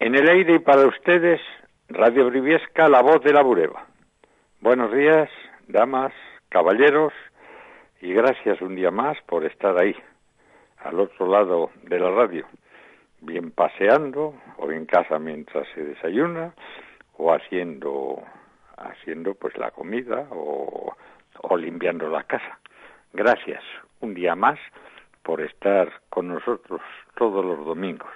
En el aire y para ustedes, Radio Briviesca, la voz de la Bureba. Buenos días, damas, caballeros, y gracias un día más por estar ahí, al otro lado de la radio, bien paseando o en casa mientras se desayuna o haciendo haciendo pues la comida o, o limpiando la casa. Gracias un día más por estar con nosotros todos los domingos.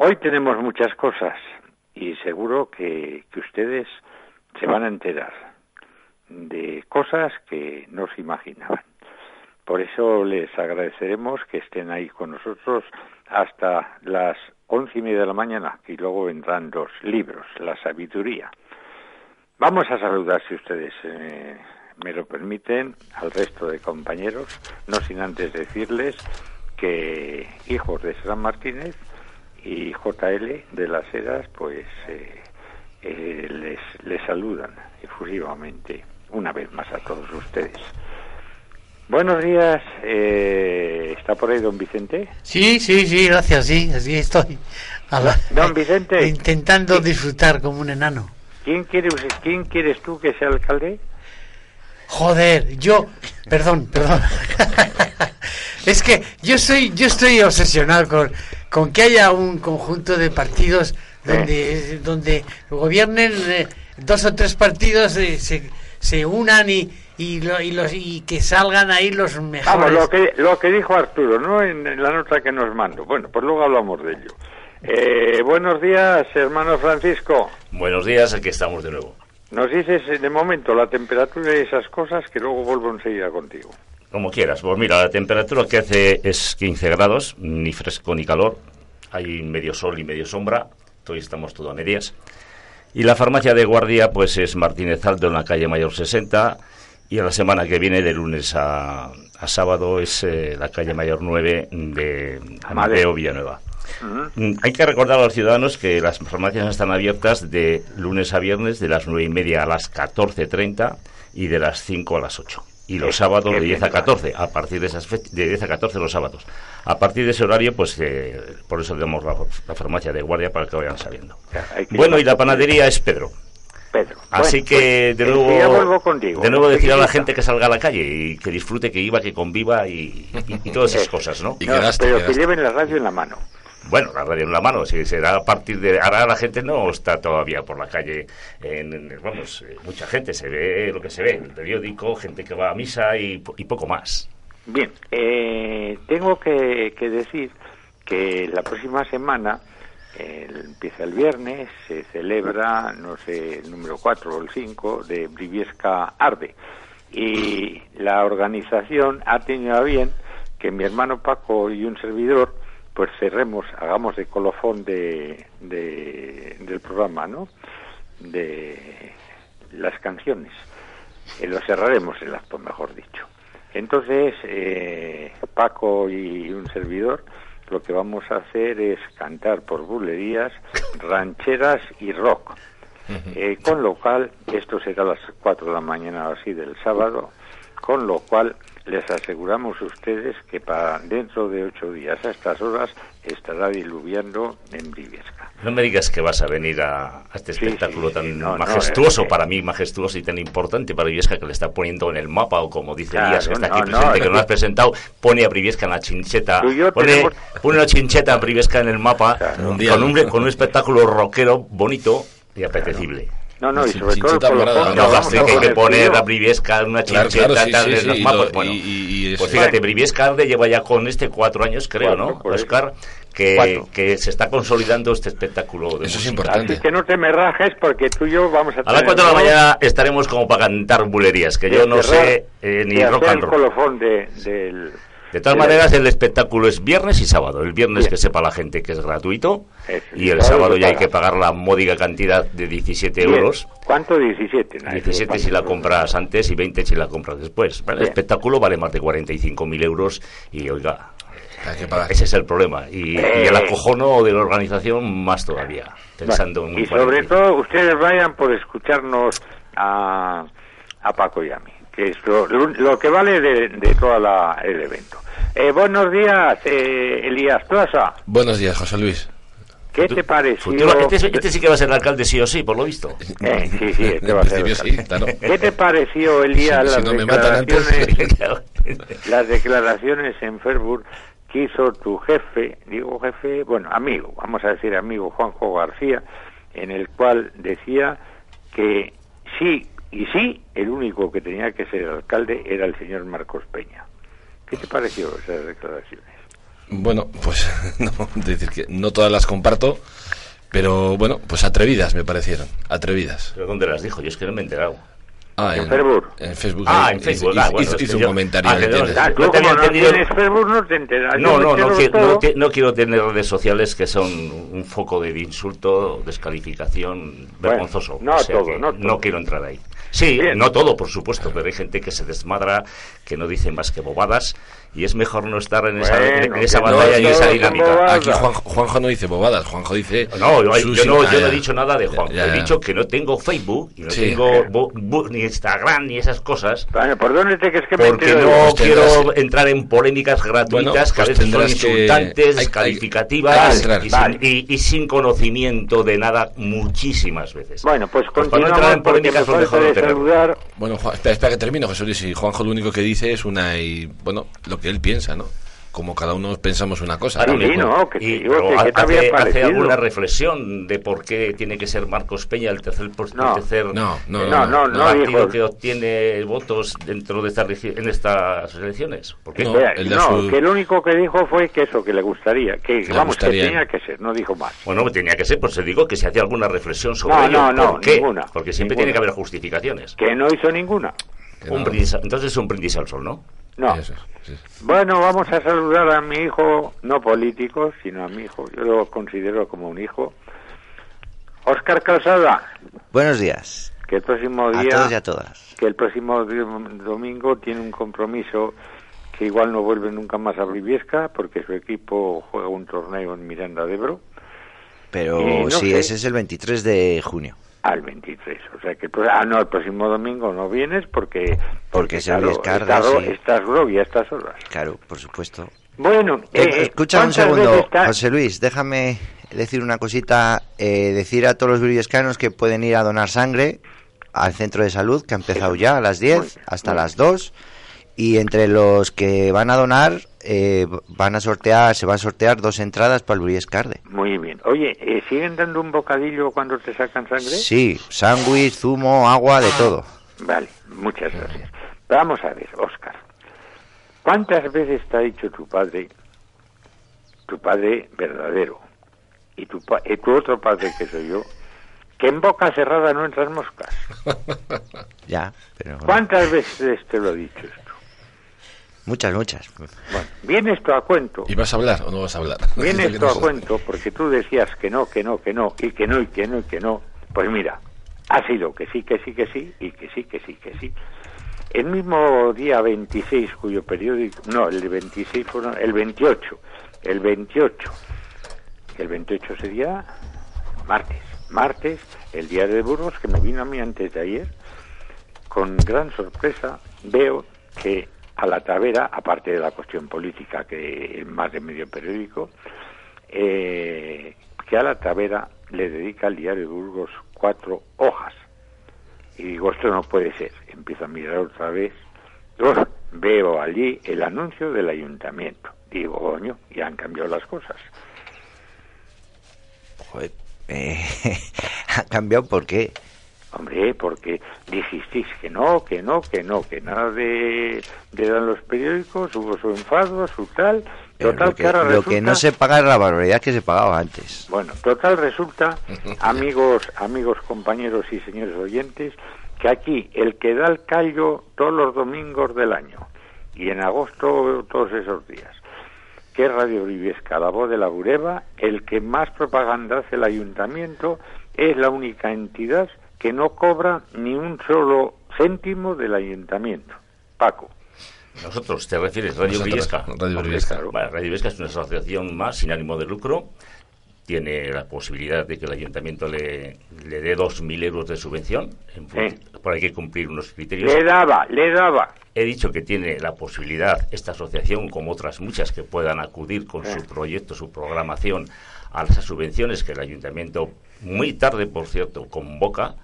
Hoy tenemos muchas cosas y seguro que, ustedes se van a enterar de cosas que no se imaginaban. Por eso les agradeceremos que estén ahí con nosotros hasta las once y media de la mañana, y luego vendrán los libros, la sabiduría. Vamos a saludar, si ustedes eh, me lo permiten, al resto de compañeros, no sin antes decirles que hijos de San Martínez y JL de las Heras, pues eh, eh, les, les saludan efusivamente una vez más a todos ustedes. Buenos días, eh, ¿está por ahí don Vicente? Sí, sí, sí, gracias, sí, así estoy. A la- Don Vicente. Intentando disfrutar como un enano. ¿Quién, quiere, ¿Quién quieres tú que sea alcalde? Joder, yo, perdón, perdón. es que yo soy, yo estoy obsesionado con, con que haya un conjunto de partidos donde, donde gobiernen eh, dos o tres partidos eh, se, se unan y, y, lo- y los y que salgan ahí los mejores. Vamos, lo que, lo que dijo Arturo, ¿no? En, en la nota que nos mandó. Bueno, pues luego hablamos de ello. Eh, buenos días, hermano Francisco. Buenos días, aquí estamos de nuevo. Nos dices eh, de momento la temperatura y esas cosas que luego vuelvo enseguida contigo. Como quieras. Pues mira, la temperatura que hace es 15 grados, ni fresco ni calor. Hay medio sol y medio sombra. Hoy estamos todo a medias. Y la farmacia de guardia, pues es Martínez Alto en la calle Mayor 60. Y a la semana que viene, de lunes a, a sábado, es eh, la calle Mayor 9 de Amadeo Villanueva. Mm, Hay que recordar a los ciudadanos que las farmacias están abiertas de lunes a viernes de las nueve y media a las 14.30 y de las 5 a las 8. Y los sábados de 10 a bien, 14, a partir de esas fech- de 10 a 14 los sábados. A partir de ese horario, pues eh, por eso tenemos la, la farmacia de guardia para que vayan que Bueno, y la panadería es Pedro. Pedro. Así Bueno, que pues, de nuevo, vuelvo contigo. de nuevo decir a la gente que salga a la calle y que disfrute, que iba, que conviva y, y- y todas esas cosas, ¿no? Y No, quedaste, pero quedaste. que lleven la radio en la mano. Bueno, la radio en la mano, si será a partir de... Ahora la gente no está todavía por la calle, en, vamos, eh, mucha gente, se ve lo que se ve, el periódico, gente que va a misa y, y poco más. Bien, eh, tengo que, que decir que la próxima semana, empieza el viernes, se celebra, no sé, el número 4 o el 5 de Briviesca Arde. Y la organización ha tenido a bien que mi hermano Paco y un servidor, pues cerremos, hagamos de colofón de, de- del programa, ¿no? De las canciones. Eh, lo cerraremos el acto, mejor dicho. Entonces, eh, Paco y un servidor, lo que vamos a hacer es cantar por bulerías, rancheras y rock. Eh, con lo cual, esto será a las 4 de la mañana o así del sábado, con lo cual les aseguramos a ustedes que para dentro de ocho días a estas horas estará diluviando en Briviesca. No me digas que vas a venir a, a este Sí, espectáculo sí, tan sí, no, no, majestuoso, es que- para mí majestuoso y tan importante para Briviesca que le está poniendo en el mapa, o como dice Claro, Díaz, que está aquí no, presente, es que no has presentado, pone a Briviesca en la chincheta, pone, tenemos- pone una chincheta a Briviesca en el mapa, Claro. Un día. con, un, con un espectáculo rockero bonito y apetecible. No, no, y Sin- sobre todo el colofón, morada. que No, vamos vamos gaste a que hay que frío. a Briviesca en una Claro, chincheta claro, sí, tal, sí, en sí, los y mapas. lo- bueno, y- y- y pues fíjate, Briviesca Arde lleva ya con este cuatro años, creo, Cuatro, ¿no, por. Oscar? Que, que se está consolidando este espectáculo. de Eso es importante. Así que no te me rajes porque tú y yo vamos a A las tener 4 de la mañana estaremos como para cantar bulerías, que yo no sé eh, ni rock and el roll. colofón de, del... De todas maneras, el espectáculo es viernes y sábado. El viernes Bien. que sepa la gente que es gratuito y el sábado ya hay que pagar la módica cantidad de 17 Bien. euros. ¿Cuánto? 17. ¿no? 17 Eso, si la compras antes y 20 si la compras después. El Bien. espectáculo vale más de 45.000 euros y oiga, ese es el problema. Y, y el Eh. acojono de la organización más todavía, pensando Bueno, en y sobre 45. todo ustedes vayan por escucharnos a, a Paco y a mí, que es lo, lo- que vale de, de todo el evento. Eh, buenos días, eh, Elías Plaza. Buenos días, José Luis. ¿Qué te pareció? Este, este sí que va a ser el alcalde sí o sí, por lo visto. Eh, sí, sí, este va a ser sí, claro. ¿Qué te pareció, Elías, Si- si las, no me matan antes. declaraciones, las declaraciones en Facebook que hizo tu jefe, digo jefe, bueno, amigo, vamos a decir amigo Juanjo García, en el cual decía que sí y sí, el único que tenía que ser alcalde era el señor Marcos Peña. ¿Qué te pareció esas declaraciones? Bueno, pues no, decir que no todas las comparto, pero bueno, pues atrevidas me parecieron, atrevidas. ¿Pero dónde las dijo? Yo es que no me he enterado. Ah, En Facebook. En Facebook. Ah, ahí en Facebook. Hizo, Ah, bueno, hizo- es que hizo un yo- comentario. ah, que no. Ah, No te no entendido. tienes Facebook no te enteras. Yo No, no, no, qui- no, qui- no quiero tener redes sociales que son un foco de insulto, descalificación, vergonzoso. no O sea todo, no todo. quiero entrar ahí. Sí, Bien. no todo, por supuesto, pero hay gente que se desmadra, que no dice más que bobadas, y es mejor no estar en esa, Bueno, en esa que no batalla y esa dinámica. Aquí Juan- Juanjo no dice bobadas, Juanjo dice. No, yo, no, ah, yo no he dicho nada de Juan. Ya, He dicho que no tengo Facebook, y no Sí. tengo bu- ni Instagram, ni esas cosas. Bueno, ¿por dónde te crees que me Porque no? Pues quiero tendrás- entrar en polémicas gratuitas Bueno, que a pues veces son insultantes, hay- entrar. y, Vale. sin, y- y sin conocimiento de nada muchísimas veces. Bueno, pues Pues para no entrar en polémicas, lo mejor no saludar. Bueno, Juan- espera, espera que termino, José Luis. Y Juanjo lo único que dice es una y, bueno, lo que él piensa, ¿no? Como cada uno pensamos una cosa. ¿no? no, que Y- pero que- que hace, hace alguna reflexión de por qué tiene que ser Marcos Peña el tercer, pos- el No. tercer No, no, No, no, no, partido que obtiene votos dentro de estas regi- en estas elecciones. ¿Por qué? No. El no, su- que lo único que dijo fue que eso, que le gustaría, que Le vamos, gustaría. que tenía que ser, no dijo más. Bueno, tenía que ser, pues se digo que se hacía alguna reflexión sobre No, ello. no, no, ¿Por qué? ninguna, Porque siempre ninguna. tiene que haber justificaciones. Que no hizo ninguna. Un no. brindis entonces es un brindis al sol, ¿no? No. Eso, sí. Bueno, vamos a saludar a mi hijo, no político, sino a mi hijo, yo lo considero como un hijo. Oscar Calzada, Buenos días que el próximo a día, todos y a todas. que el próximo domingo tiene un compromiso que igual no vuelve nunca más a Briviesca porque su equipo juega un torneo en Miranda de Ebro Pero no sí, sé. ese es el 23 de junio. Al 23. O sea que, pro- ah, no, el próximo domingo no vienes porque... Porque se claro, descarga, estás, sí. estás a estas horas. Claro, por supuesto. Bueno, Eh, eh, escucha un ¿cuántas segundo, ta- José Luis, déjame decir una cosita. eh, decir a todos los briviescanos que pueden ir a donar sangre al centro de salud, que ha empezado ya a las 10 hasta las 2. Y entre los que van a donar, eh, van a sortear, se van a sortear dos entradas para el Briviescarde. Muy bien. Oye, eh, ¿siguen dando un bocadillo cuando te sacan sangre? Sí, sándwich, zumo, agua, de todo. Vale, muchas gracias. Vamos a ver, Oscar. ¿Cuántas veces te ha dicho tu padre, tu padre verdadero, y tu, pa- y tu otro padre que soy yo, que en boca cerrada no entran moscas? Ya, pero ¿Cuántas veces te lo he dicho? Muchas, muchas. Bueno, viene esto a cuento. ¿Y vas a hablar o no vas a hablar? Viene esto a cuento porque tú decías que no, que no, que no, y que no, y que no, y que no. Pues mira, ha sido que sí, que sí, que sí, y que sí, que sí, que sí. El mismo día 26, cuyo periódico, no, el 26 fue, no, el 28, el 28, el 28 sería martes, martes, el día de Burgos, que me vino a mí antes de ayer, con gran sorpresa veo que a la Tavera, aparte de la cuestión política que es más de medio periódico, eh, que a la Tavera le dedica el diario de Burgos cuatro hojas. Y digo, esto no puede ser. Empiezo a mirar otra vez. Uf, veo allí el anuncio del ayuntamiento. Digo, coño, ya han cambiado las cosas. Joder, eh, cambiado por qué. Hombre, porque dijisteis que no, que no, que no, que nada de, de dar los periódicos, hubo su enfado, su tal. Total, lo que, ahora lo que no se paga es la barbaridad que se pagaba antes. Bueno, total resulta, amigos, amigos, compañeros y señores oyentes, que aquí el que da el callo todos los domingos del año y en agosto todos esos días, que es Radio Briviesca, la voz de la Bureba, el que más propaganda hace el ayuntamiento es la única entidad que no cobra ni un solo céntimo del ayuntamiento. Paco. Nosotros, ¿te refieres? Radio Briviesca. Radio Briviesca. claro. Vale, Radio Briviesca es una asociación más sin ánimo de lucro. Tiene la posibilidad de que el ayuntamiento le, le dé 2.000 euros de subvención. En Sí. Por hay que cumplir unos criterios. Le daba, le daba. he dicho que tiene la posibilidad esta asociación, como otras muchas que puedan acudir con su proyecto, su programación a esas subvenciones que el ayuntamiento muy tarde, por cierto, convoca.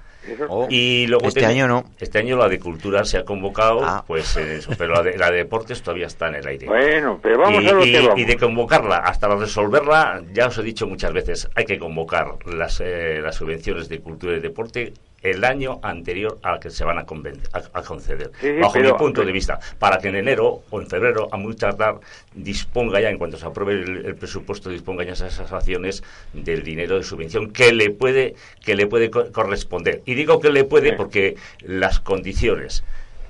Oh, y luego este tengo- año no. Este año la de cultura se ha convocado, Ah. pues en eso, pero la de, la de deportes todavía está en el aire. Bueno, pero vamos y, a lo y- que vamos. y de convocarla hasta resolverla, ya os he dicho muchas veces, hay que convocar las, eh, las subvenciones de cultura y deporte el año anterior al que se van a, a- a conceder, Sí, sí, bajo pero- mi punto de vista, para que en enero o en febrero, a muy tardar, disponga ya, en cuanto se apruebe el, el presupuesto, disponga ya esas acciones del dinero de subvención que le puede, que le puede co- corresponder. Y digo que le puede Sí. porque las condiciones,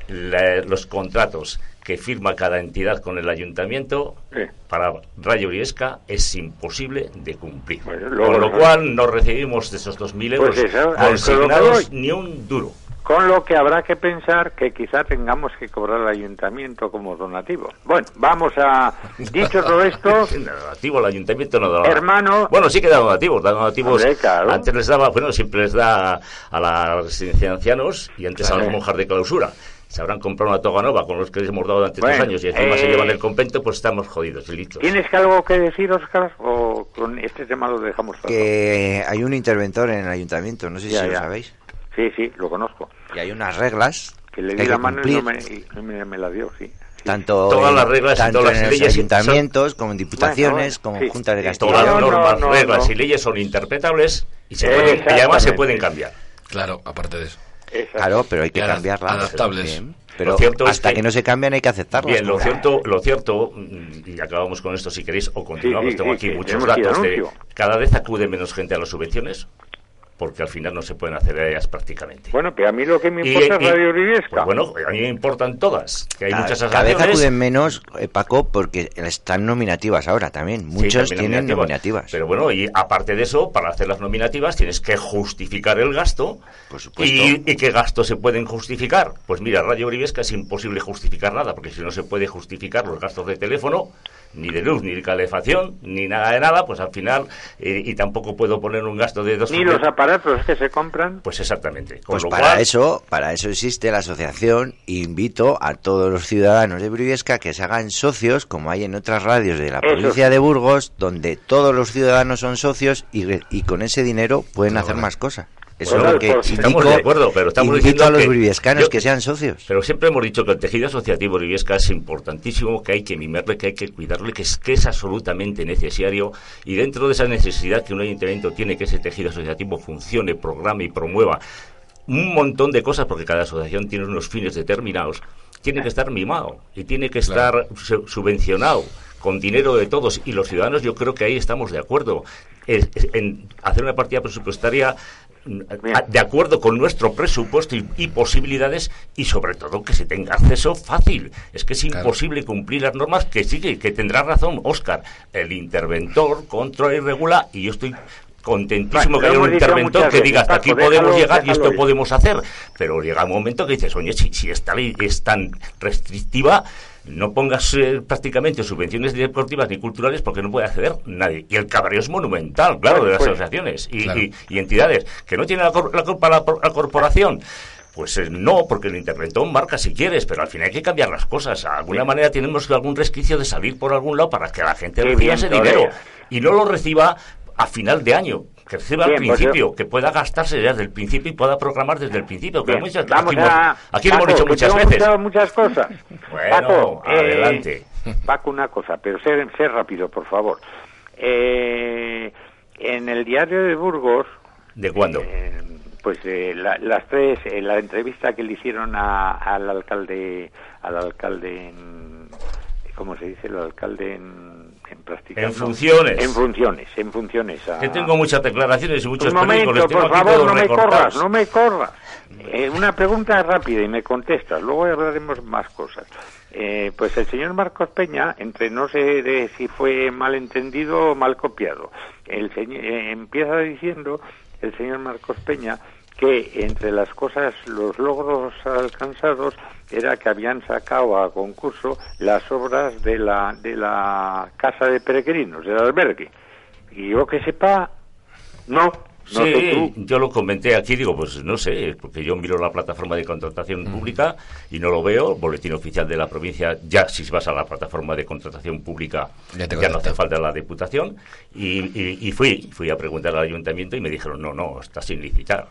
la- los contratos que firma cada entidad con el ayuntamiento Sí. para Rayo Briesca es imposible de cumplir. Bueno, luego con lo no- cual no recibimos de esos 2.000 euros Pues eso, a que consignados ni un duro. Con lo que habrá que pensar que quizá tengamos que cobrar al ayuntamiento como donativo. Bueno, vamos a... Dicho todo esto, donativo el ayuntamiento no da. Hermano- Bueno, sí que da donativos, da donativos. Hombre, claro. Antes les daba, bueno, siempre les da a la residencia de ancianos y antes a las monjas de clausura. Se habrán comprado una toga nueva con los que les hemos dado durante Bueno, dos años y encima se eh, llevan el convento, pues estamos jodidos y listos. ¿tienes que algo que decir, Oscar? ¿O con este tema lo dejamos todo? Que hay un interventor en el ayuntamiento, no sé Ya, si lo sabéis. Sí, sí, lo conozco. Y hay unas reglas Que le di la mano y no, me, cumplir. y no me, me la dio, sí. Tanto Todas en, las reglas y tanto todas las en los leyes son- ayuntamientos como en diputaciones Bueno, como sí. en juntas de Castilla Todas las no, normas, no, reglas no. y leyes son interpretables y, se pueden, y además se pueden cambiar. Claro, aparte de eso. Exacto. Claro, pero hay que cambiarlas. adaptables. Bien. Pero Lo cierto es hasta que- que... no se cambian hay que aceptarlas. Bien, lo cierto, lo cierto, mm, y acabamos con esto si queréis, o continuamos, Sí, sí, tengo sí, aquí muchos datos de cada vez acude menos gente a las subvenciones, porque al final no se pueden hacer ellas prácticamente. Bueno, pero a mí lo que me importa y- es Radio Briviesca. pues bueno, a mí me importan todas, que hay Cada, muchas cada vez acuden menos, eh, Paco, porque están nominativas ahora también. Sí, Muchos también tienen nominativas. Pero bueno, y aparte de eso, para hacer las nominativas tienes que justificar el gasto. Por supuesto. ¿Y, y qué gastos se pueden justificar? Pues mira, Radio Briviesca es imposible justificar nada, porque si no se puede justificar los gastos de teléfono, ni de luz, ni de calefacción, ni nada de nada, pues al final, eh, y tampoco puedo poner un gasto de dos... Ni los aparatos que se compran. Pues exactamente. Con Pues lo para cual, eso, para eso existe la asociación. Invito a todos los ciudadanos de Briviesca que se hagan socios, como hay en otras radios de la Eso provincia de Burgos, donde todos los ciudadanos son socios y con ese dinero pueden hacer más cosas. Eso Bueno, es lo que pues estamos indico, de acuerdo, pero estamos invito diciendo a los que- briviescanos que sean socios. Pero siempre hemos dicho que el tejido asociativo Briviesca es importantísimo, que hay que mimarle, que hay que cuidarle, que es, que es absolutamente necesario. Y dentro de esa necesidad que un ayuntamiento tiene que ese tejido asociativo funcione, programe y promueva un montón de cosas, porque cada asociación tiene unos fines determinados, tiene que estar mimado y tiene que estar su- subvencionado con dinero de todos. Y los ciudadanos yo creo que ahí estamos de acuerdo. Es- es- en hacer una partida presupuestaria de acuerdo con nuestro presupuesto y, y posibilidades y sobre todo que se tenga acceso fácil. Es que es Claro. imposible cumplir las normas que sigue, que tendrá razón Óscar. El interventor controla y regula y yo estoy contentísimo Bueno, que haya un interventor que diga hasta aquí podemos déjalo- llegar y esto ir". podemos hacer. Pero llega un momento que dices, oye, si, si esta ley es tan restrictiva, no pongas eh, prácticamente subvenciones deportivas ni culturales porque no puede acceder nadie. Y el cabreo es monumental, claro, de las pues, asociaciones y, claro. y- y entidades. ¿Que no tiene la, cor- la culpa la, la corporación? Pues eh, no, porque el interventor marca si quieres, pero al final hay que cambiar las cosas. De alguna manera tenemos algún resquicio de salir por algún lado para que la gente reciba ese dinero y no lo reciba a final de año. Que reciba al pues principio, yo- que pueda gastarse desde el principio y pueda programar desde el principio. Que Bien, muchas- vamos aquí, hemos- a... aquí lo hemos dicho muchas veces. muchas- cosas. Bueno, Paco, eh, adelante. Paco, una cosa, pero sé, sé rápido, por favor. Eh, en el diario de Burgos, ¿De cuándo? eh, pues eh, la- las tres, eh, la entrevista que le hicieron a- al alcalde, al alcalde, en, ¿cómo se dice? El alcalde en practicando- En funciones. En funciones, en funciones. a- Que tengo muchas declaraciones y muchos un momento, por favor, no me corras, no me corras. Eh, una pregunta rápida y me contestas, luego hablaremos más cosas. Eh, pues el señor Marcos Peña, entre no sé de si fue mal entendido o mal copiado, el señor, eh, empieza diciendo el señor Marcos Peña que entre las cosas, los logros alcanzados era que habían sacado a concurso las obras de la, de la casa de peregrinos, del albergue. Y yo que sepa, no, No sí, yo lo comenté aquí, digo, pues no sé, porque yo miro la plataforma de contratación pública y no lo veo, boletín oficial de la provincia, ya si vas a la plataforma de contratación pública, Ya no hace falta la diputación, y, y- y fui, fui a preguntar al ayuntamiento y me dijeron, no, no, está sin licitar.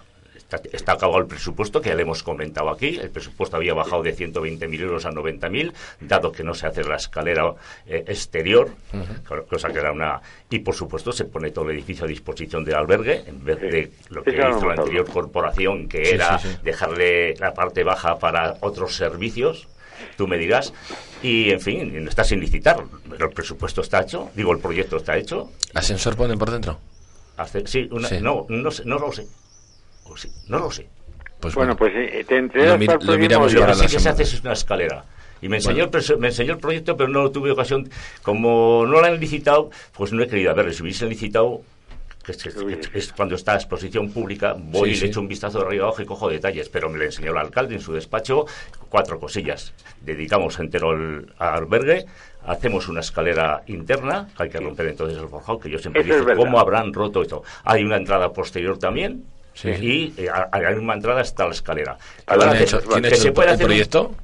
Está, está acabado el presupuesto, que ya le hemos comentado aquí. El presupuesto había bajado de 120.000 euros a 90.000, dado que no se hace la escalera eh, exterior, co- cosa que era una... Y, por supuesto, se pone todo el edificio a disposición del albergue, en vez Sí. de lo que hizo la anterior corporación, que Sí, era sí, sí. dejarle la parte baja para otros servicios. Tú me dirás, y en fin, está sin licitar. Pero el presupuesto está hecho, digo, el proyecto está hecho, ¿Ascensor ponen por dentro? Hace- sí, una- Sí. No, no, sé, no lo sé. O sí, no lo sé. Pues Bueno, pues eh, te Lo para el lo miramos día. Lo que la sí que se hace es una escalera. Y me enseñó, el preso- me enseñó el proyecto, pero no tuve ocasión. Como no lo han licitado, pues no he querido verlo. Si hubiesen licitado, que es, que es- es cuando está a exposición pública, voy Sí, y sí. le echo un vistazo de arriba abajo y cojo detalles. Pero me le enseñó el alcalde en su despacho cuatro cosillas. Dedicamos entero al, al albergue. Hacemos una escalera interna, que hay que romper entonces el forjado, que yo siempre Eso verdad. ¿cómo habrán roto esto? Hay una entrada posterior también, Sí. y eh, a, a la misma entrada está la escalera. ¿Quién Ahora, ha que- hecho, que ¿quién ha se puede el hacer un- proyecto?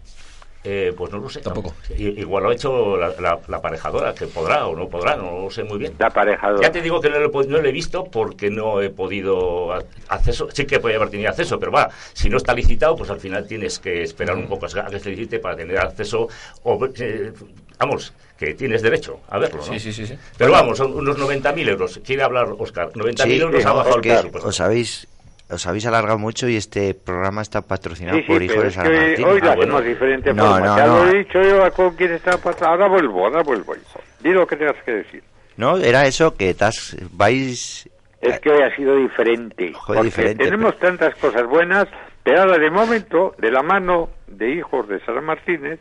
eh, pues no lo sé. Tampoco. I- Igual lo ha hecho la, la- la aparejadora, que podrá o no podrá, no lo sé muy bien. La aparejadora. Ya te digo que no lo, no lo he visto porque no he podido acceso. Sí que podía haber tenido acceso, pero va, si no está licitado, pues al final tienes que esperar un poco a que se licite para tener acceso. O, eh, vamos, que tienes derecho a verlo, ¿no? Sí, sí, sí. sí. Pero vamos, son unos 90.000 euros. Quiere hablar, Oscar. 90.000 Sí, euros no, ha bajado el presupuesto. os habéis, os habéis alargado mucho y este programa está patrocinado Sí, sí, por Hijos pero de San Martín. hoy lo Ah, bueno. hacemos diferente No, forma. no, ya no. lo he dicho yo con quién está pasando. Ahora vuelvo, ahora vuelvo. hijo. Di lo que tengas que decir. No, era eso, que tas- vais... Es que hoy ha sido diferente. Joder, porque diferente, tenemos tantas cosas buenas, pero ahora de momento, de la mano de hijos de Sara Martínez,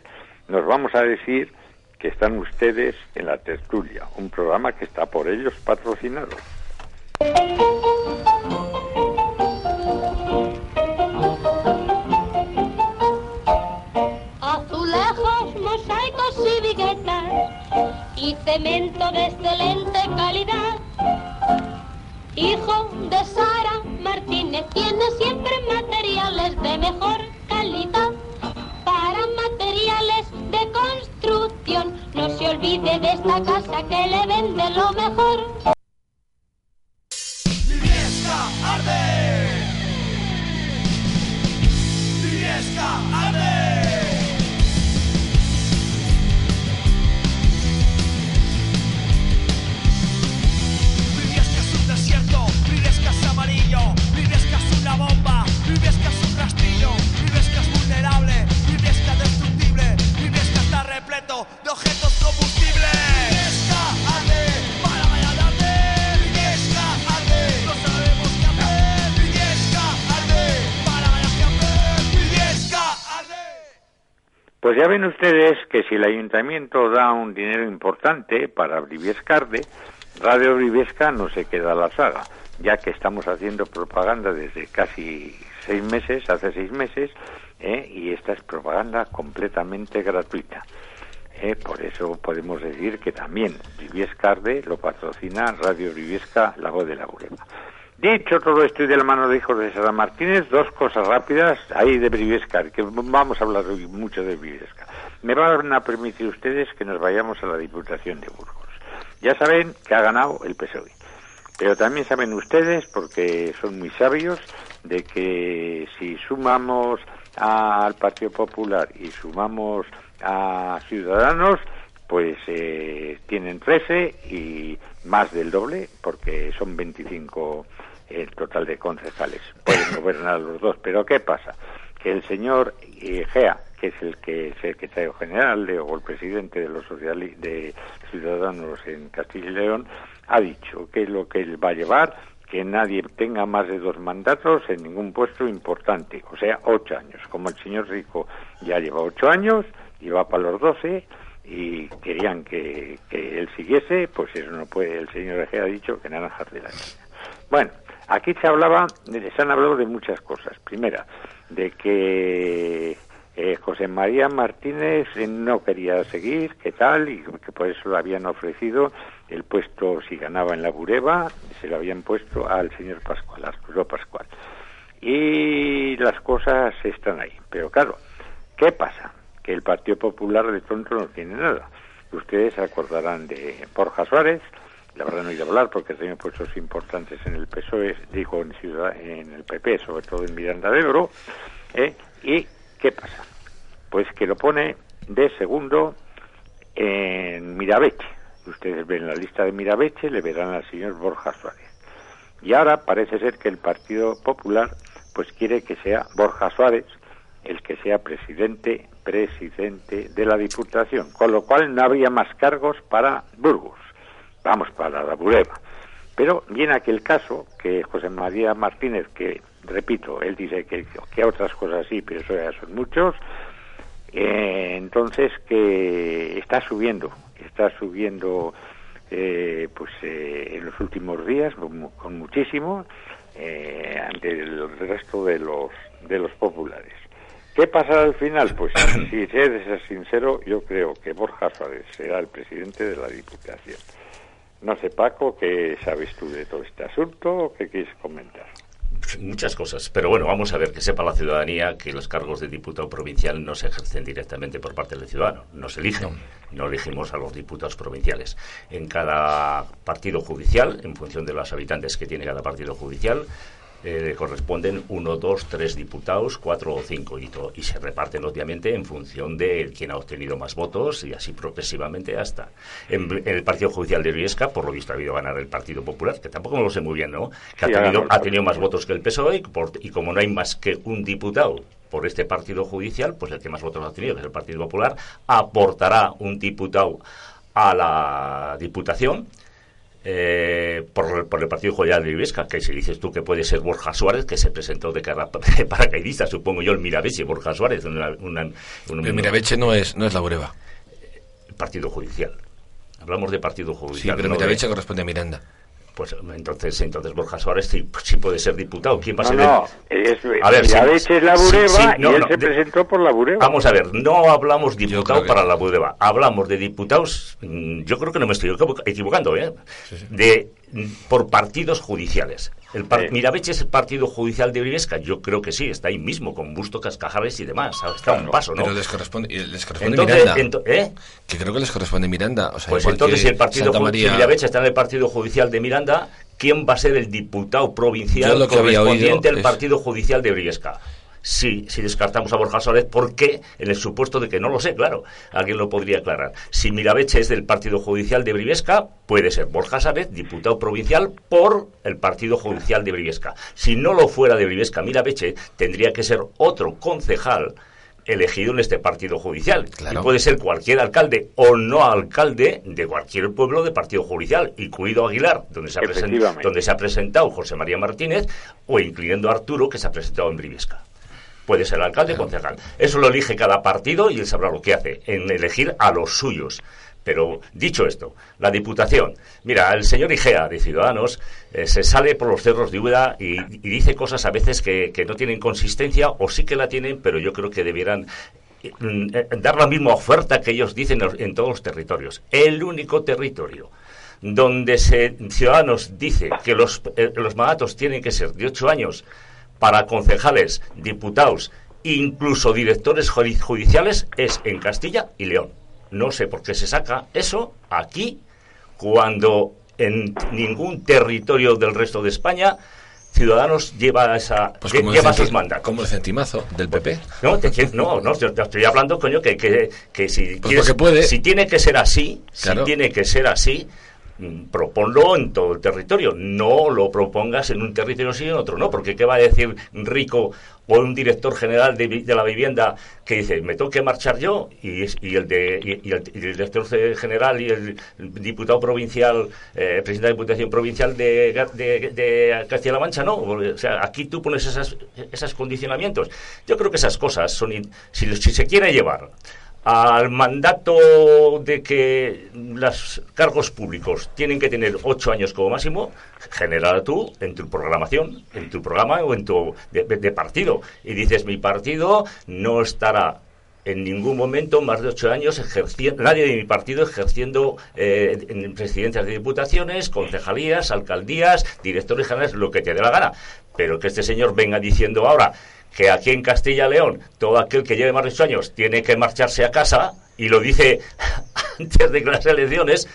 nos vamos a decir que están ustedes en la tertulia, un programa que está por ellos patrocinado. Mosaicos y viguetas y cemento de excelente calidad. Hijo de Sara Martínez tiene siempre materiales de mejor calidad. Para materiales de construcción, no se olvide de esta casa que le vende lo mejor. Briviesca de objetos combustibles. Pues ya ven ustedes que si el ayuntamiento da un dinero importante para Briviescarde, Radio Briviesca no se queda a la saga, ya que estamos haciendo propaganda desde casi seis meses, hace seis meses, ¿eh? y esta es propaganda completamente gratuita. ¿Eh? Por eso podemos decir que también Briviescarde lo patrocina Radio Briviesca, La Voz de la Bureba. Dicho todo esto y de la mano de hijos de Sara Martínez, dos cosas rápidas ahí de Briviescar, que vamos a hablar hoy mucho de Briviescar. Me van a permitir ustedes que nos vayamos a la Diputación de Burgos. Ya saben que ha ganado el PSOE. Pero también saben ustedes, porque son muy sabios, de que si sumamos al Partido Popular y sumamos a Ciudadanos, pues eh, tienen 13 y más del doble, porque son 25 el total de concejales. Pueden gobernar los dos. Pero ¿qué pasa? Que el señor eh, Gea, que es el que es el secretario general de, o el presidente de los sociali- de Ciudadanos en Castilla y León, ha dicho que lo que él va a llevar que nadie tenga más de dos mandatos en ningún puesto importante, o sea, ocho años. Como el señor Rico ya lleva ocho años y va para los doce y querían que, que él siguiese, pues eso no puede. El señor Ejea ha dicho que naranjas de la. Bueno, aquí se hablaba, se han hablado de muchas cosas. Primera, de que eh, José María Martínez no quería seguir, ¿qué tal? Y que por eso le habían ofrecido el puesto, si ganaba en la Bureba, se lo habían puesto al señor Pascual, Arturo Pascual. Y las cosas están ahí. Pero claro, ¿qué pasa? Que el Partido Popular de pronto no tiene nada. Ustedes se acordarán de Borja Suárez, la verdad no he ido a hablar porque tenía puestos importantes en el PSOE, digo en, Ciudad, en el PP, sobre todo en Miranda de Ebro, ¿eh? y ¿qué pasa? Pues que lo pone de segundo en Mirabeche. Ustedes ven la lista de Mirabeche, le verán al señor Borja Suárez. Y ahora parece ser que el Partido Popular pues quiere que sea Borja Suárez el que sea presidente presidente de la Diputación, con lo cual no habría más cargos para Burgos, vamos, para la Bureba. Pero viene aquel caso que José María Martínez, que repito, él dice que, que otras cosas sí, pero eso ya son muchos, eh, entonces que está subiendo, está subiendo eh, pues eh, en los últimos días con, con muchísimo eh, ante el resto de los de los populares. ¿Qué pasará al final? Pues si sé de ser sincero, yo creo que Borja Suárez será el presidente de la Diputación. No sé, Paco, ¿qué sabes tú de todo este asunto o qué quieres comentar? Muchas cosas, pero bueno, vamos a ver que sepa la ciudadanía que los cargos de diputado provincial no se ejercen directamente por parte del ciudadano, no se eligen, no elegimos a los diputados provinciales. En cada partido judicial, en función de los habitantes que tiene cada partido judicial, eh, corresponden uno, dos, tres diputados, cuatro o cinco y, y se reparten obviamente en función de quién ha obtenido más votos y así progresivamente hasta. En, en el Partido Judicial de Riesca, por lo visto, ha habido ganar el Partido Popular, que tampoco me lo sé muy bien, ¿no? Que Sí, ha, tenido, ha tenido más votos que el PSOE y, por- y como no hay más que un diputado por este partido judicial, pues el que más votos ha tenido, que es el Partido Popular, aportará un diputado a la Diputación eh, por, por el Partido Judicial de Ibesca, que si dices tú que puede ser Borja Suárez, que se presentó de cara de paracaidista, supongo yo, el Mirabeche, Borja Suárez, una, una- un, Pero Mirabeche no es, no es la Bureba. partido judicial. Hablamos de partido Sí, judicial. pero no de- Mirabeche corresponde a Miranda. Pues entonces, entonces Borja Suárez sí, sí puede ser diputado. ¿Quién va a No, ser no, el- es, A ver, sí, Mirabeche es la Bureba sí, no, y él no, se de- presentó por la Bureba. Vamos a ver, no hablamos diputado que- para la Budeva, hablamos de diputados, mm, yo creo que no me estoy equivo- equivocando, ¿eh? De, por partidos judiciales. El par- Sí. Mirabeche es el partido judicial de Briviesca, yo creo que sí, está ahí mismo, con Busto Cascajares y demás, está un paso, ¿no? Pero les corresponde, y les corresponde Entonces, Miranda. ento- ¿eh? que creo que les corresponde Miranda. O sea, Pues entonces, si el partido María, si Mirabeche está en el partido judicial de Miranda, ¿quién va a ser el diputado provincial lo que correspondiente al partido judicial de Briesca? Si, si descartamos a Borja Suárez, ¿por qué? En el supuesto de que no lo sé, claro. Alguien lo podría aclarar. Si Mirabeche es del partido judicial de Briviesca, puede ser Borja Suárez, diputado provincial por el partido judicial de Briviesca. Si no lo fuera de Briviesca Mirabeche, tendría que ser otro concejal elegido en este partido judicial. Claro. Y puede ser cualquier alcalde o no alcalde de cualquier pueblo de partido judicial, incluido Aguilar, donde se ha, presen- Efectivamente. donde se ha presentado José María Martínez, o incluyendo a Arturo, que se ha presentado en Briviesca. Puede ser alcalde o concejal. Eso lo elige cada partido y él sabrá lo que hace, en elegir a los suyos. Pero dicho esto, la Diputación. Mira, el señor Igea de Ciudadanos eh, se sale por los cerros de Úbeda y, y dice cosas a veces que, que no tienen consistencia o sí que la tienen, pero yo creo que debieran eh, mm, dar la misma oferta que ellos dicen en- en todos los territorios. El único territorio donde se, Ciudadanos dice que los, eh, los mandatos tienen que ser de ocho años para concejales, diputados, incluso directores judi- judiciales, es en Castilla y León. No sé por qué se saca eso aquí cuando en ningún territorio del resto de España Ciudadanos lleva esa pues como, lleva sus mandatos. como el centimazo del PP. No, te no, no, yo te estoy hablando, coño, que, que, que si, Pues quieres- porque puede. si tiene que ser así, Claro. si tiene que ser así, proponlo en todo el territorio. No lo propongas en un territorio sí en otro no, porque ¿qué va a decir Rico o un director general de, la vivienda que dice, me tengo que marchar yo? Y, el, de, y, el, director general y el diputado provincial, eh, presidente de la Diputación Provincial de, Castilla-La Mancha, no. O sea, aquí tú pones esas, esos condicionamientos. Yo creo que esas cosas son, si, si se quiere llevar al mandato de que los cargos públicos tienen que tener ocho años como máximo, genera tú en tu programación, en tu programa o en tu de, partido. Y dices, mi partido no estará en ningún momento más de ocho años ejerciendo, nadie de mi partido ejerciendo eh, en presidencias de diputaciones, concejalías, alcaldías, directores generales, lo que te dé la gana. Pero que este señor venga diciendo ahora que aquí en Castilla y León todo aquel que lleve más de ocho años tiene que marcharse a casa y lo dice antes de las elecciones.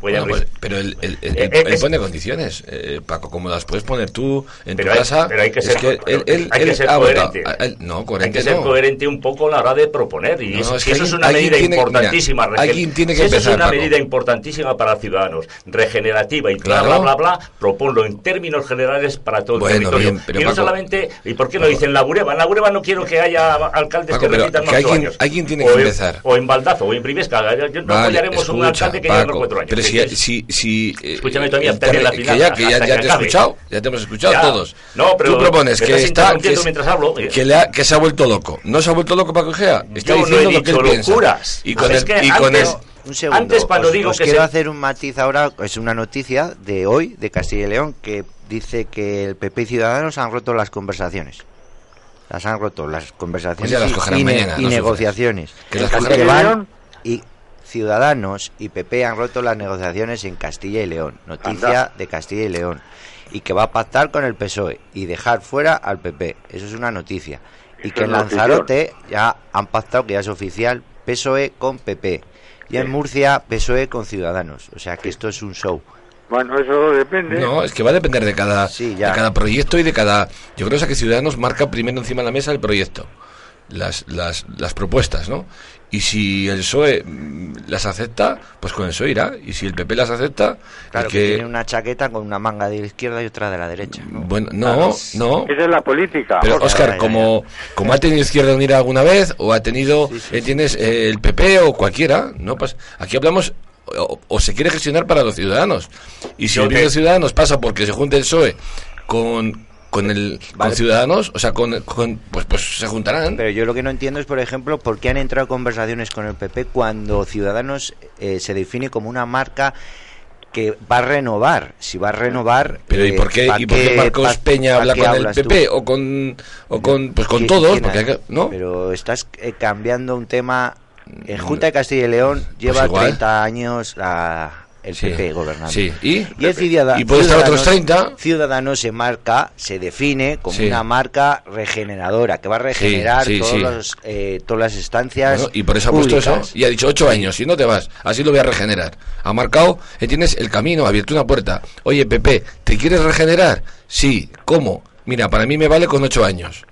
Bueno, pues, pero él, él- él- Eh, él- es- pone condiciones, eh, Paco, como las puedes poner tú en Pero tu hay- casa. pero hay que es ser- pero él- hay que ser coherente. a- Hay que ser no. coherente un poco a la hora de proponer y No, eso, es que eso es una medida tiene- mira, importantísima. regen- alguien tiene que si eso empezar, es una Paco. medida importantísima para ciudadanos, regenerativa y bla, Claro. bla, bla, bla, proponlo en términos generales para todo el territorio. bien, pero y no Paco- solamente, ¿y por qué no dicen la Bureba? En la Bureba no quiero que haya alcaldes que repitan que más años. alguien tiene que empezar. O en Baldazo, o en Priviesca. Yo- No apoyaremos un alcalde que cuatro años. Pero ¿Qué si, si, si, eh, Escúchame todavía, hasta que la final, que ya, que ya, hasta ya que te he escuchado, ya te hemos escuchado Ya. todos. No, pero Tú propones que está, que, interrumpiendo es- mientras hablo. que, le ha- que se ha vuelto loco. ¿No se ha vuelto loco Paco Egea? Está Yo no diciendo he lo que él piensa. locuras. Y con Es el, que y con el, antes- Un segundo. Antes, cuando os, digo os que quiero se- hacer un matiz ahora, es una noticia de hoy de Castilla y León que dice que el PP y Ciudadanos han roto las conversaciones. Las han roto las conversaciones Pues ya las y- cogerán y, ne- mañana, y no sufras. negociaciones. Que las Que van- y Ciudadanos y PP han roto las negociaciones en Castilla y León. Noticia de Castilla y León. Y que va a pactar con el PSOE y dejar fuera al PP. Eso es una noticia. Y que en. Lanzarote ya han pactado, que ya es oficial, PSOE con PP. Y en. Murcia, PSOE con Ciudadanos. O sea que esto es un show. Bueno, eso depende. No, es que va a depender de cada, Sí, ya. de cada proyecto y de cada... Yo creo que Ciudadanos marca primero encima de la mesa el proyecto, las, las, las propuestas, ¿no? Y si el PSOE mm, las acepta, pues con el PSOE irá. Y si el PP las acepta, Claro que, que... tiene una chaqueta con una manga de la izquierda y otra de la derecha. ¿no? Bueno, no, no. Esa es la política. Pero Jorge. Oscar, ya, ya, como, como ha tenido Izquierda Unida alguna vez, o ha tenido, Sí, sí, eh, tienes eh, el PP o cualquiera, no pasa. Aquí hablamos, o, o se quiere gestionar para los ciudadanos. Y si el bien de ciudadanos pasa porque se junte el PSOE con, con el Vale. con ciudadanos, o sea, con, con- pues, pues se juntarán. Pero yo lo que no entiendo es, por ejemplo, por qué han entrado conversaciones con el PP cuando Ciudadanos eh, se define como una marca que va a renovar. Si va a renovar. Pero ¿y eh, por qué, ¿pa y por qué Marcos pa- Peña pa habla con el tú? PP o con, o con, pues con ¿Quién- todos? Porque hay ¿no? Pero estás eh, cambiando un tema. En Junta de Castilla y León lleva Pues igual. 30 años la, el Sí. PP gobernando. Sí, ¿y? Y Ciudada- Y puede estar otros 30. Ciudadanos se marca, se define como Sí. una marca regeneradora, que va a regenerar todos los, eh, todas las estancias. Bueno, y por eso ha puesto eso y ha dicho ocho años, si no te vas, así lo voy a regenerar. Ha marcado, eh, tienes el camino, ha abierto una puerta. Oye, Pepe, ¿te quieres regenerar? Sí, ¿cómo? Mira, para mí me vale con ocho años.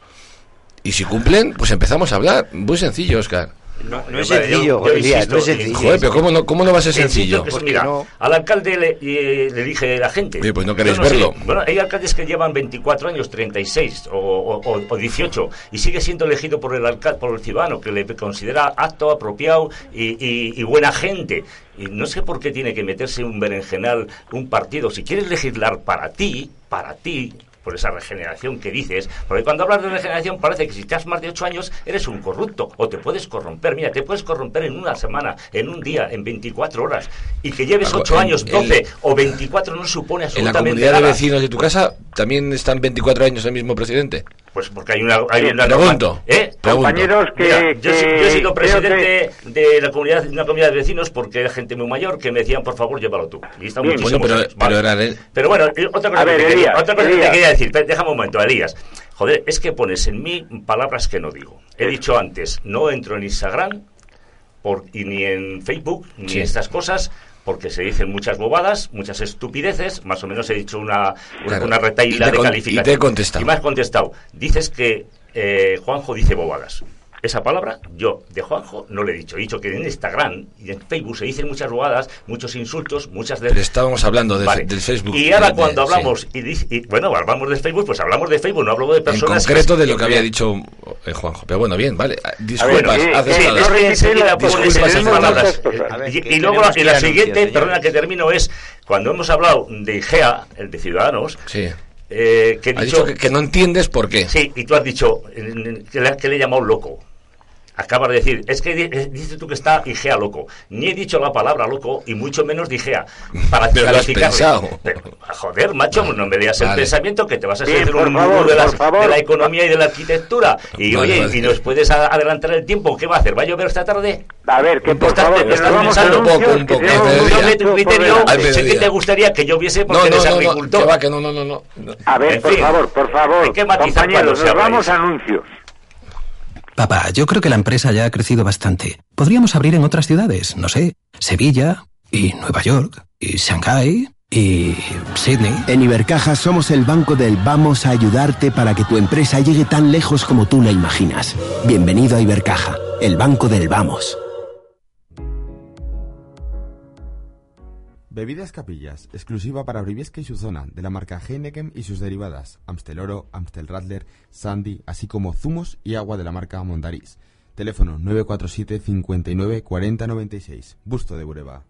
Y si cumplen, pues empezamos a hablar. Muy sencillo, Oscar. No, No es sencillo, yo Elías, no es insisto, sencillo. Joder, pero ¿cómo no, cómo no va a ser sencillo? que es- Porque mira, no- al alcalde le, eh, le dije la gente. Oye, pues no queréis sé, verlo. bueno, hay alcaldes que llevan 24 años, 36 o, o- o- o 18 y sigue siendo elegido por el alcalde, por el ciudadano que le considera apto, apropiado y, y- y buena gente. Y no sé por qué tiene que meterse un berenjenal un partido. Si quieres legislar para ti, para ti, por esa regeneración que dices, porque cuando hablas de regeneración parece que si estás más de 8 años eres un corrupto o te puedes corromper. Mira, te puedes corromper en una semana, en un día, en 24 horas. Y que lleves Paco, 8 en- años, en- 12 o 24 no supone ¿En la absolutamente comunidad de nada. vecinos de tu casa también están 24 años el mismo presidente? Pues porque hay una... Hay una pregunto. ¿Eh? Pregunto. Compañeros que, Mira, yo, he yo sido presidente de la comunidad de una comunidad de vecinos porque era gente muy mayor que me decían por favor llévalo tú y está Bien, Bueno, pero, años, pero vale. era él. Pero bueno, otra cosa, A que, ver, Elías, otra cosa que te quería decir, déjame un momento, Elías. Joder, es que pones en mí palabras que no digo. He dicho antes, no entro en Instagram por, y ni en Facebook, ni Sí. en estas cosas, porque se dicen muchas bobadas, muchas estupideces, más o menos he dicho una, una, Claro. una retaíla de calificación. y te he contestado. Y me has contestado. Dices que eh, Juanjo dice bobadas. Esa palabra yo de Juanjo no le he dicho. He dicho que en Instagram y en Facebook se dicen muchas bobadas, muchos insultos, muchas de... Pero estábamos hablando de- Vale. del Facebook. Y ahora de- cuando sí. hablamos, y, dice- y, bueno, hablamos de Facebook, pues hablamos de Facebook, no hablo de En personas... concreto de lo que había dicho eh, Juanjo. Pero bueno, bien, vale. A ver, Disculpas, sí, haces sí, Sí, nada. la- esas palabras. ver, Y, luego la, y siguiente, perdona que termino, es cuando hemos hablado de IGEA, el de Ciudadanos, Sí. eh, que he Ha dicho... dicho que, que no entiendes por qué. Sí, y tú has dicho que le, que le he llamado loco. Acabas de decir, es que eh, dices tú que está Igea loco. Ni he dicho la palabra loco y mucho menos Digea para Pero lo has calificarle. pensado. Pero, joder, macho, no me leas el Vale. pensamiento que te vas a hacer un favor, de, las- de la economía y de la arquitectura. Y Vale, oye, vale. y nos puedes adelantar el tiempo. ¿Qué va a hacer? ¿Va a llover esta tarde? A ver, que por Estás- favor, que nos vamos pensando anuncios, poco, un poco, Yo de tu criterio sé que te gustaría que lloviese No, porque no, eres no, no, agricultor. que va, que no, no, no, no. no. A ver, En por fin, favor, por favor, hay que matizar cuando compañeros, se nos vamos a anuncios. Papá, yo creo que la empresa ya ha crecido bastante. Podríamos abrir en otras ciudades, no sé, Sevilla y Nueva York y Shanghai y Sydney. En Ibercaja somos el banco del vamos a ayudarte para que tu empresa llegue tan lejos como tú la imaginas. Bienvenido a Ibercaja, el banco del vamos. Bebidas Capillas, exclusiva para Briviesca y su zona, de la marca Heineken y sus derivadas, Amstel Oro, Amstel Radler, Sandy, así como zumos y agua de la marca Mondarís. Teléfono 947 59 40 96. Busto de Bureba.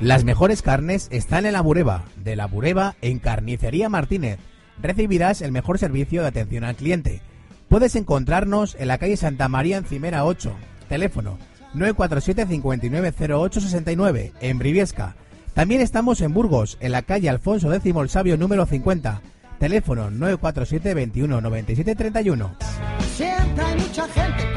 Las mejores carnes están en la Bureba, de la Bureba en Carnicería Martínez. Recibirás el mejor servicio de atención al cliente. Puedes encontrarnos en la calle Santa María Encimera 8, teléfono 947 590869 en Briviesca. También estamos en Burgos, en la calle Alfonso X el Sabio número 50, teléfono 947 21 97 31. Siempre hay mucha gente.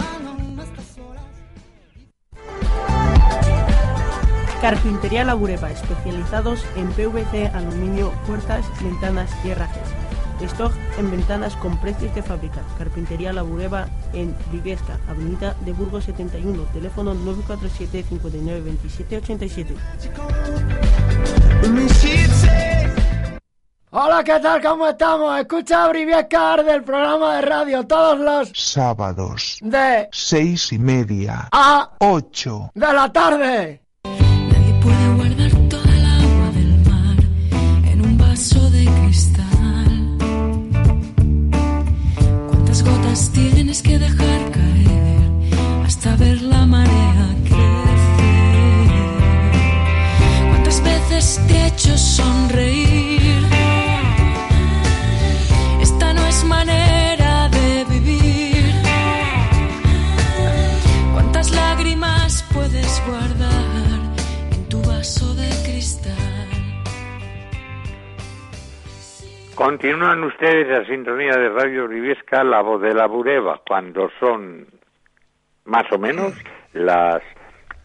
Carpintería La Bureba, especializados en PVC, aluminio, puertas, ventanas y herrajes. Stock en ventanas con precios de fábrica. Carpintería La Bureba en Viviesca, Avenida de Burgos 71, teléfono 947 59 27 87. Hola, ¿qué tal? ¿Cómo estamos? Escucha Briviesca del programa de radio todos los Sábados, de seis y media, a ocho. de la tarde. Sonreír? Esta no es manera de vivir. ¿Cuántas lágrimas puedes guardar en tu vaso de cristal? Continúan ustedes la sintonía de Radio Briviesca, la voz de la Bureba, cuando son más o menos las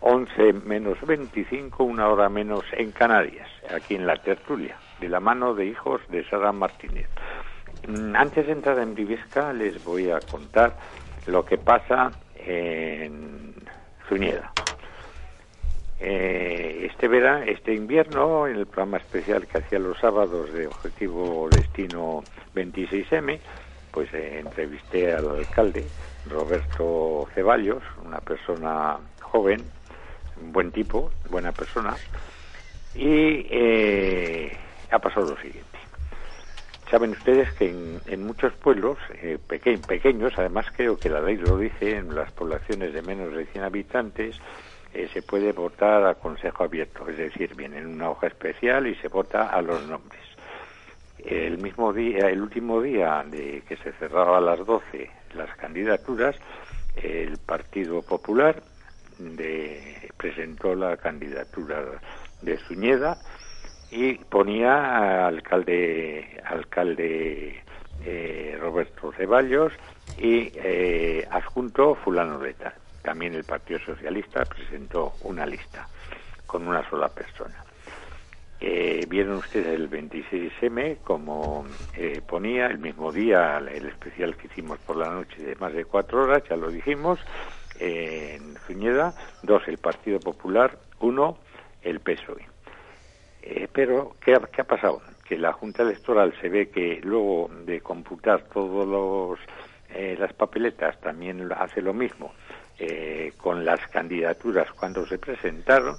11 menos 25, una hora menos en Canarias, aquí en la tertulia, de la mano de hijos de Sara Martínez. Mm, Antes de entrar en Briviesca les voy a contar lo que pasa en Zuñeda. Eh, este verano, este invierno, en el programa especial que hacía los sábados de Objetivo Destino 26M, pues eh, entrevisté al alcalde Roberto Ceballos, una persona joven, buen tipo, buena persona, y eh, ha pasado lo siguiente. Saben ustedes que en, en muchos pueblos eh, peque- pequeños, además creo que la ley lo dice, en las poblaciones de menos de 100 habitantes, eh, se puede votar a consejo abierto, es decir, viene en una hoja especial y se vota a los nombres. El mismo día, el último día de que se cerraba a las 12 las candidaturas, el Partido Popular de- presentó la candidatura de Zuñeda y ponía alcalde alcalde eh, Roberto Ceballos y eh, adjunto fulano de tal. También el Partido Socialista presentó una lista con una sola persona. Eh, Vieron ustedes el 26M, como eh, ponía el mismo día, el especial que hicimos por la noche de más de cuatro horas, ya lo dijimos, en Zuñeda, dos el Partido Popular, uno el PSOE. Eh, pero, ¿qué ha, qué ha pasado? Que la Junta Electoral se ve que luego de computar todos los eh, las papeletas también hace lo mismo eh, con las candidaturas cuando se presentaron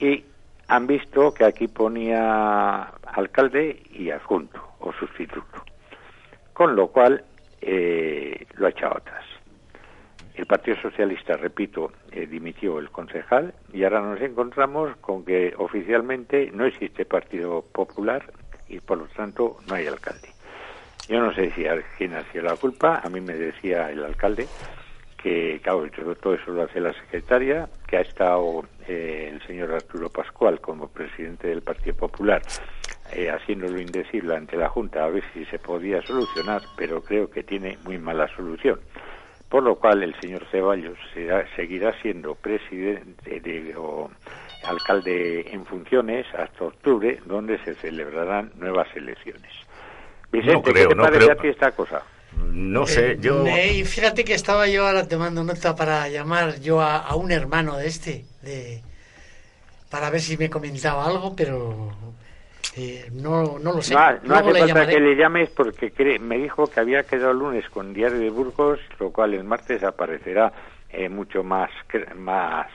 y han visto que aquí ponía alcalde y adjunto o sustituto, con lo cual eh, lo ha echado atrás. El Partido Socialista, repito, eh, dimitió el concejal y ahora nos encontramos con que oficialmente no existe Partido Popular y por lo tanto no hay alcalde. Yo no sé si a quién ha la culpa, a mí me decía el alcalde que, claro, todo eso lo hace la secretaria, que ha estado eh, el señor Arturo Pascual como presidente del Partido Popular eh, haciéndolo indecible ante la Junta a ver si se podía solucionar, pero creo que tiene muy mala solución. Por lo cual el señor Ceballos será- seguirá siendo presidente de- o alcalde en funciones hasta octubre, donde se celebrarán nuevas elecciones. Vicente, No creo, ¿qué te no parece creo. a ti esta cosa? No sé, Eh, yo... eh, y fíjate que estaba yo ahora te mando nota para llamar yo a, a un hermano de este, de, para ver si me comentaba algo, pero eh, no, no lo sé. No, hace falta que le llames porque cree- me dijo que había quedado el lunes con Diario de Burgos, lo cual el martes aparecerá eh, mucho más, más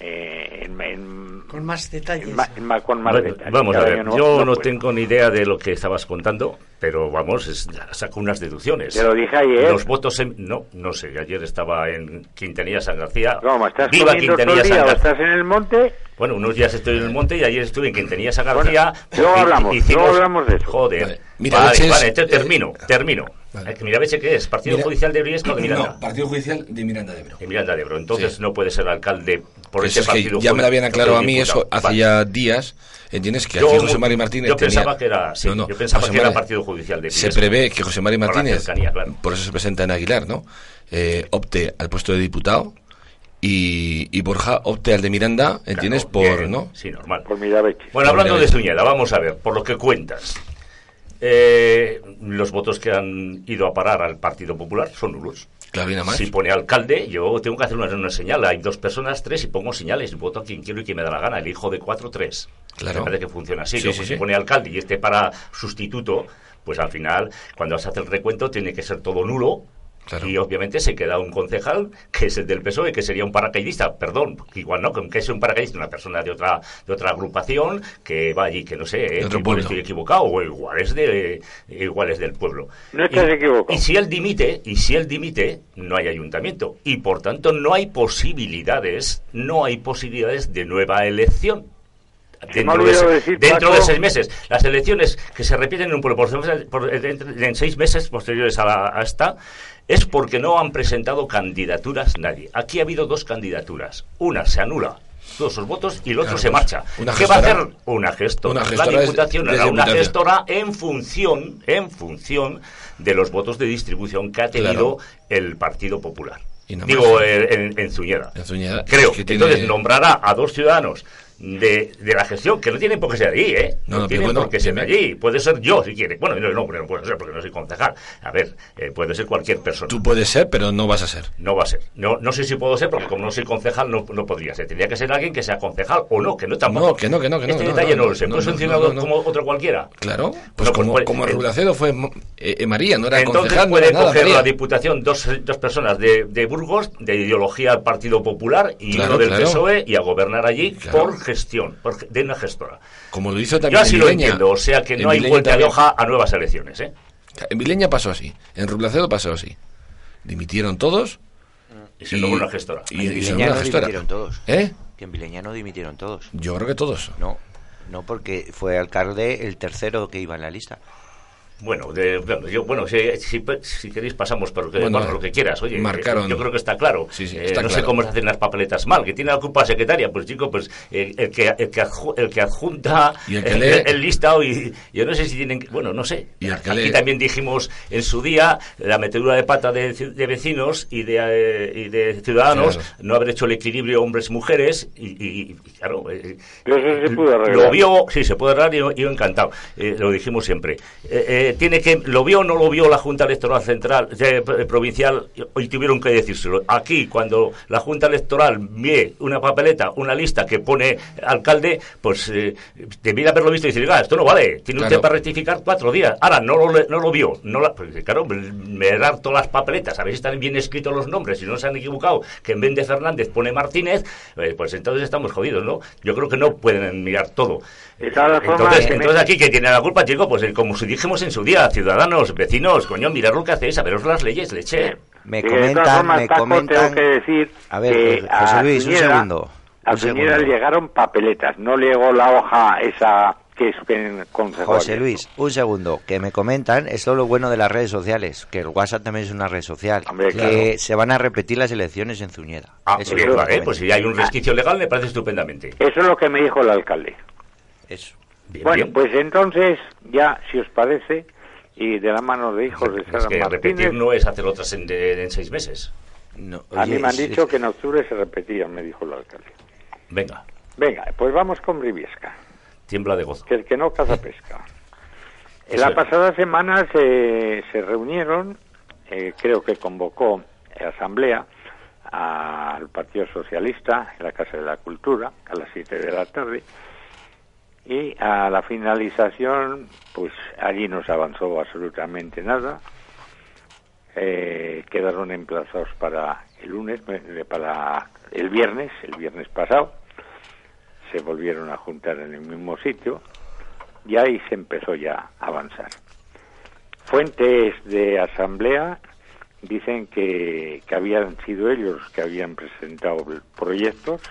eh, en- en- Con más detalles. en en con más Bueno, detalles. vamos a ver, no- yo no no tengo ni idea de lo que estabas contando, pero vamos, es- saco unas deducciones. Te lo dije ayer. Los votos, en- no, no sé, ayer estaba en Quintanilla San García. ¿Cómo, estás Viva Quintanilla San García. estás en el monte? Bueno, unos días estoy en el monte y ayer estuve en Quintanilla San García. luego y- hablamos, hicimos- luego hablamos de eso. Joder. Vale. Mira, vale, vale, eh, termino, termino. Eh, que Mirabeche, ¿qué es? ¿Partido Mira- Judicial de Briesco o de Miranda? No, Partido Judicial de Miranda de Ebro. De Miranda de Ebro. Entonces Sí. no puede ser alcalde por ese es que partido. ya me lo habían aclarado a mí diputado. eso hace Vale. ya días. ¿Entiendes? Que Yo- aquí José Mari Martínez yo tenía- pensaba que era- sí, No, no, yo pensaba José que era Partido Judicial de Se Briesco. prevé que José Mari Por Martínez, cercanía, claro. por eso se presenta en Aguilar, ¿no? Eh, opte al puesto de diputado y, y Borja opte al de Miranda, ¿entiendes? por, bien, ¿no? Sí, normal. Por Mirabeche. Bueno, hablando de. Zuñeda, vamos a ver, por lo que cuentas. Eh, los votos que han ido a parar al Partido Popular son nulos. Claro, más. Si pone alcalde, yo tengo que hacer una, una señal. Hay dos personas, tres, y pongo señales. Voto a quien quiero y quien me da la gana. El hijo de cuatro, tres. Claro. Me parece que funciona así. Sí, ¿no? sí, Pues sí. Si pone alcalde y este para sustituto, pues al final, cuando se hace el recuento, tiene que ser todo nulo. Y obviamente se queda un concejal que es el del PSOE, que sería un paracaidista, perdón, que igual no, que es un paracaidista, una persona de otra de otra agrupación que va allí, que no sé, eh, igual estoy equivocado, o igual es, de, igual es del pueblo. No estás Y- equivocado. Y si él dimite, y si él dimite, no hay ayuntamiento. Y por tanto no hay posibilidades, no hay posibilidades de nueva elección. Dentro, de, decir, dentro Paco. de seis meses. Las elecciones que se repiten en un pueblo por, por- en, en seis meses posteriores a, la- a esta es porque no han presentado candidaturas nadie. Aquí ha habido dos candidaturas. Una se anula todos sus votos y el otro Claro, se pues, marcha. ¿Qué va a hacer? Una gestora. una gestora la diputación hará una gestora en función, en función de los votos de distribución que ha tenido el Partido Popular. Digo, eh, en, en Zuñeda. En Creo. es que tiene- Entonces nombrará a dos ciudadanos de, de la gestión, que no tienen por qué ser allí, ¿eh? No, No, pero bueno, por qué ser allí. Puede ser yo, si quiere. Bueno, no, no, no puede ser porque no soy concejal. A ver, eh, puede ser cualquier persona. Tú puedes ser, pero no vas a ser. No va a ser. No, no sé si puedo ser, porque como no soy concejal, no, no podría ser. Tendría que ser alguien que sea concejal o no, que no tampoco. No, que no, que no, que no, Este detalle no, lo sé. no, ¿Puedes no, funcionar no, no. como otro cualquiera? Claro, pues pues como, puede- como Rublacedo fue eh, eh, María, no era Entonces concejal, puede nada. coger María. la Diputación dos, dos personas de, de Burgos, de ideología del Partido Popular, y Claro, uno del claro. PSOE, y a gobernar allí Claro. por gestión, de una gestora. Como lo hizo Yo también así en lo Vileña. entiendo, o sea que no hay vuelta de también. hoja a nuevas elecciones, ¿eh? En Vileña pasó así. En Rublacedo pasó así. Dimitieron todos. Y se logró una gestora. Y, en y se Vileña no una gestora. dimitieron todos. ¿Eh? Que en Vileña no dimitieron todos. Yo creo que todos. No, no porque fue alcalde el tercero que iba en la lista. Bueno, de- bueno, yo, bueno si, si, si queréis pasamos por lo que, Bueno, por lo que quieras. Oye, marcaron. yo creo que está claro. Sí, sí, Eh, no sé cómo se hacen las papeletas mal. Que tiene la culpa secretaria, pues chico, pues eh, el, que, el, que adju- el que adjunta Y el que el, lee. el listado y yo no sé si tienen que, bueno, no sé. Y el que Aquí lee. también dijimos en su día la metedura de pata de, ci- de vecinos y de, eh, y de ciudadanos, Claro. no haber hecho el equilibrio hombres-mujeres y, y- y, claro, eh, Pero eso se pudo arreglar. lo vio, sí, se puede arreglar y yo, yo encantado. Eh, lo dijimos siempre. Eh, eh, tiene que, lo vio o no lo vio la Junta Electoral Central, eh, p- provincial, y tuvieron que decírselo. Aquí, cuando la Junta Electoral ve una papeleta, una lista que pone alcalde, pues eh, debiera haberlo visto y decir, "Oiga, esto no vale, tiene Claro. usted para rectificar cuatro días. Ahora, no lo, no lo vio. No la, pues, claro, me dar todas las papeletas, a ver si están bien escritos los nombres, si no se han equivocado, que en vez de Fernández pone Martínez, eh, pues entonces estamos jodidos, ¿no? Yo creo que no pueden mirar todo. De todas formas, Entonces, entonces aquí, que tiene la culpa, chico? Pues eh, como si dijimos en su día, ciudadanos, vecinos, coño, mirad lo que hacéis, saberos las leyes, leche. Me De todas comentan, formas, me Paco, comentan... tengo que decir A ver, que José- José a Luis, un segundo. A Piñera segundo. llegaron papeletas, no le llegó la hoja esa que es que consejo José. Luis, un segundo, que me comentan, esto es lo bueno de las redes sociales, que el WhatsApp también es una red social, que claro. se van a repetir las elecciones en Zuñeda. Ah, Eso bien, es lo que vale, comentan. pues si hay un resquicio legal me parece estupendamente. Eso es lo que me dijo el alcalde. Eso. Bien, bueno, bien. pues entonces, ya, si os parece, y de la mano de hijos de Es Sara que Martínez, repetir no es hacer otras en, seis meses. No, a mí me han dicho que en octubre se repetían, me dijo el alcalde. Venga, Venga, pues vamos con Briviesca, tiembla de gozo. que el que no caza pesca. En la pasada semana se, se reunieron, eh, creo que convocó asamblea al Partido Socialista en la Casa de la Cultura a las 7 de la tarde y a la finalización pues allí no se avanzó absolutamente nada. Eh, quedaron emplazados para el lunes eh, para el viernes el viernes pasado. Se volvieron a juntar en el mismo sitio y ahí se empezó ya a avanzar. Fuentes de asamblea dicen que, que habían sido ellos que habían presentado proyectos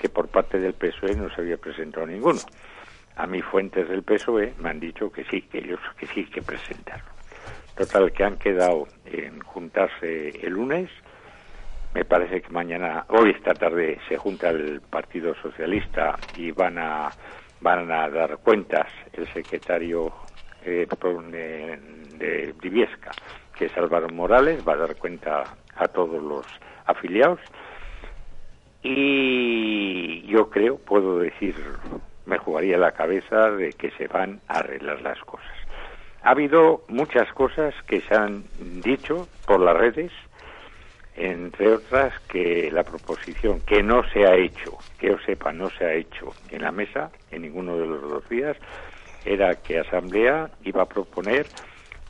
que por parte del PSOE no se había presentado ninguno. A mí fuentes del PSOE me han dicho que sí, que ellos que sí que presentaron. Total, que han quedado en juntarse el lunes. Me parece que mañana, hoy esta tarde, se junta el Partido Socialista y van a van a dar cuentas el secretario eh, de Briviesca, que es Álvaro Morales, va a dar cuenta a todos los afiliados y yo creo, puedo decir, me jugaría la cabeza de que se van a arreglar las cosas. Ha habido muchas cosas que se han dicho por las redes, entre otras que la proposición que no se ha hecho, que yo sepa, no se ha hecho en la mesa en ninguno de los dos días, era que Asamblea iba a proponer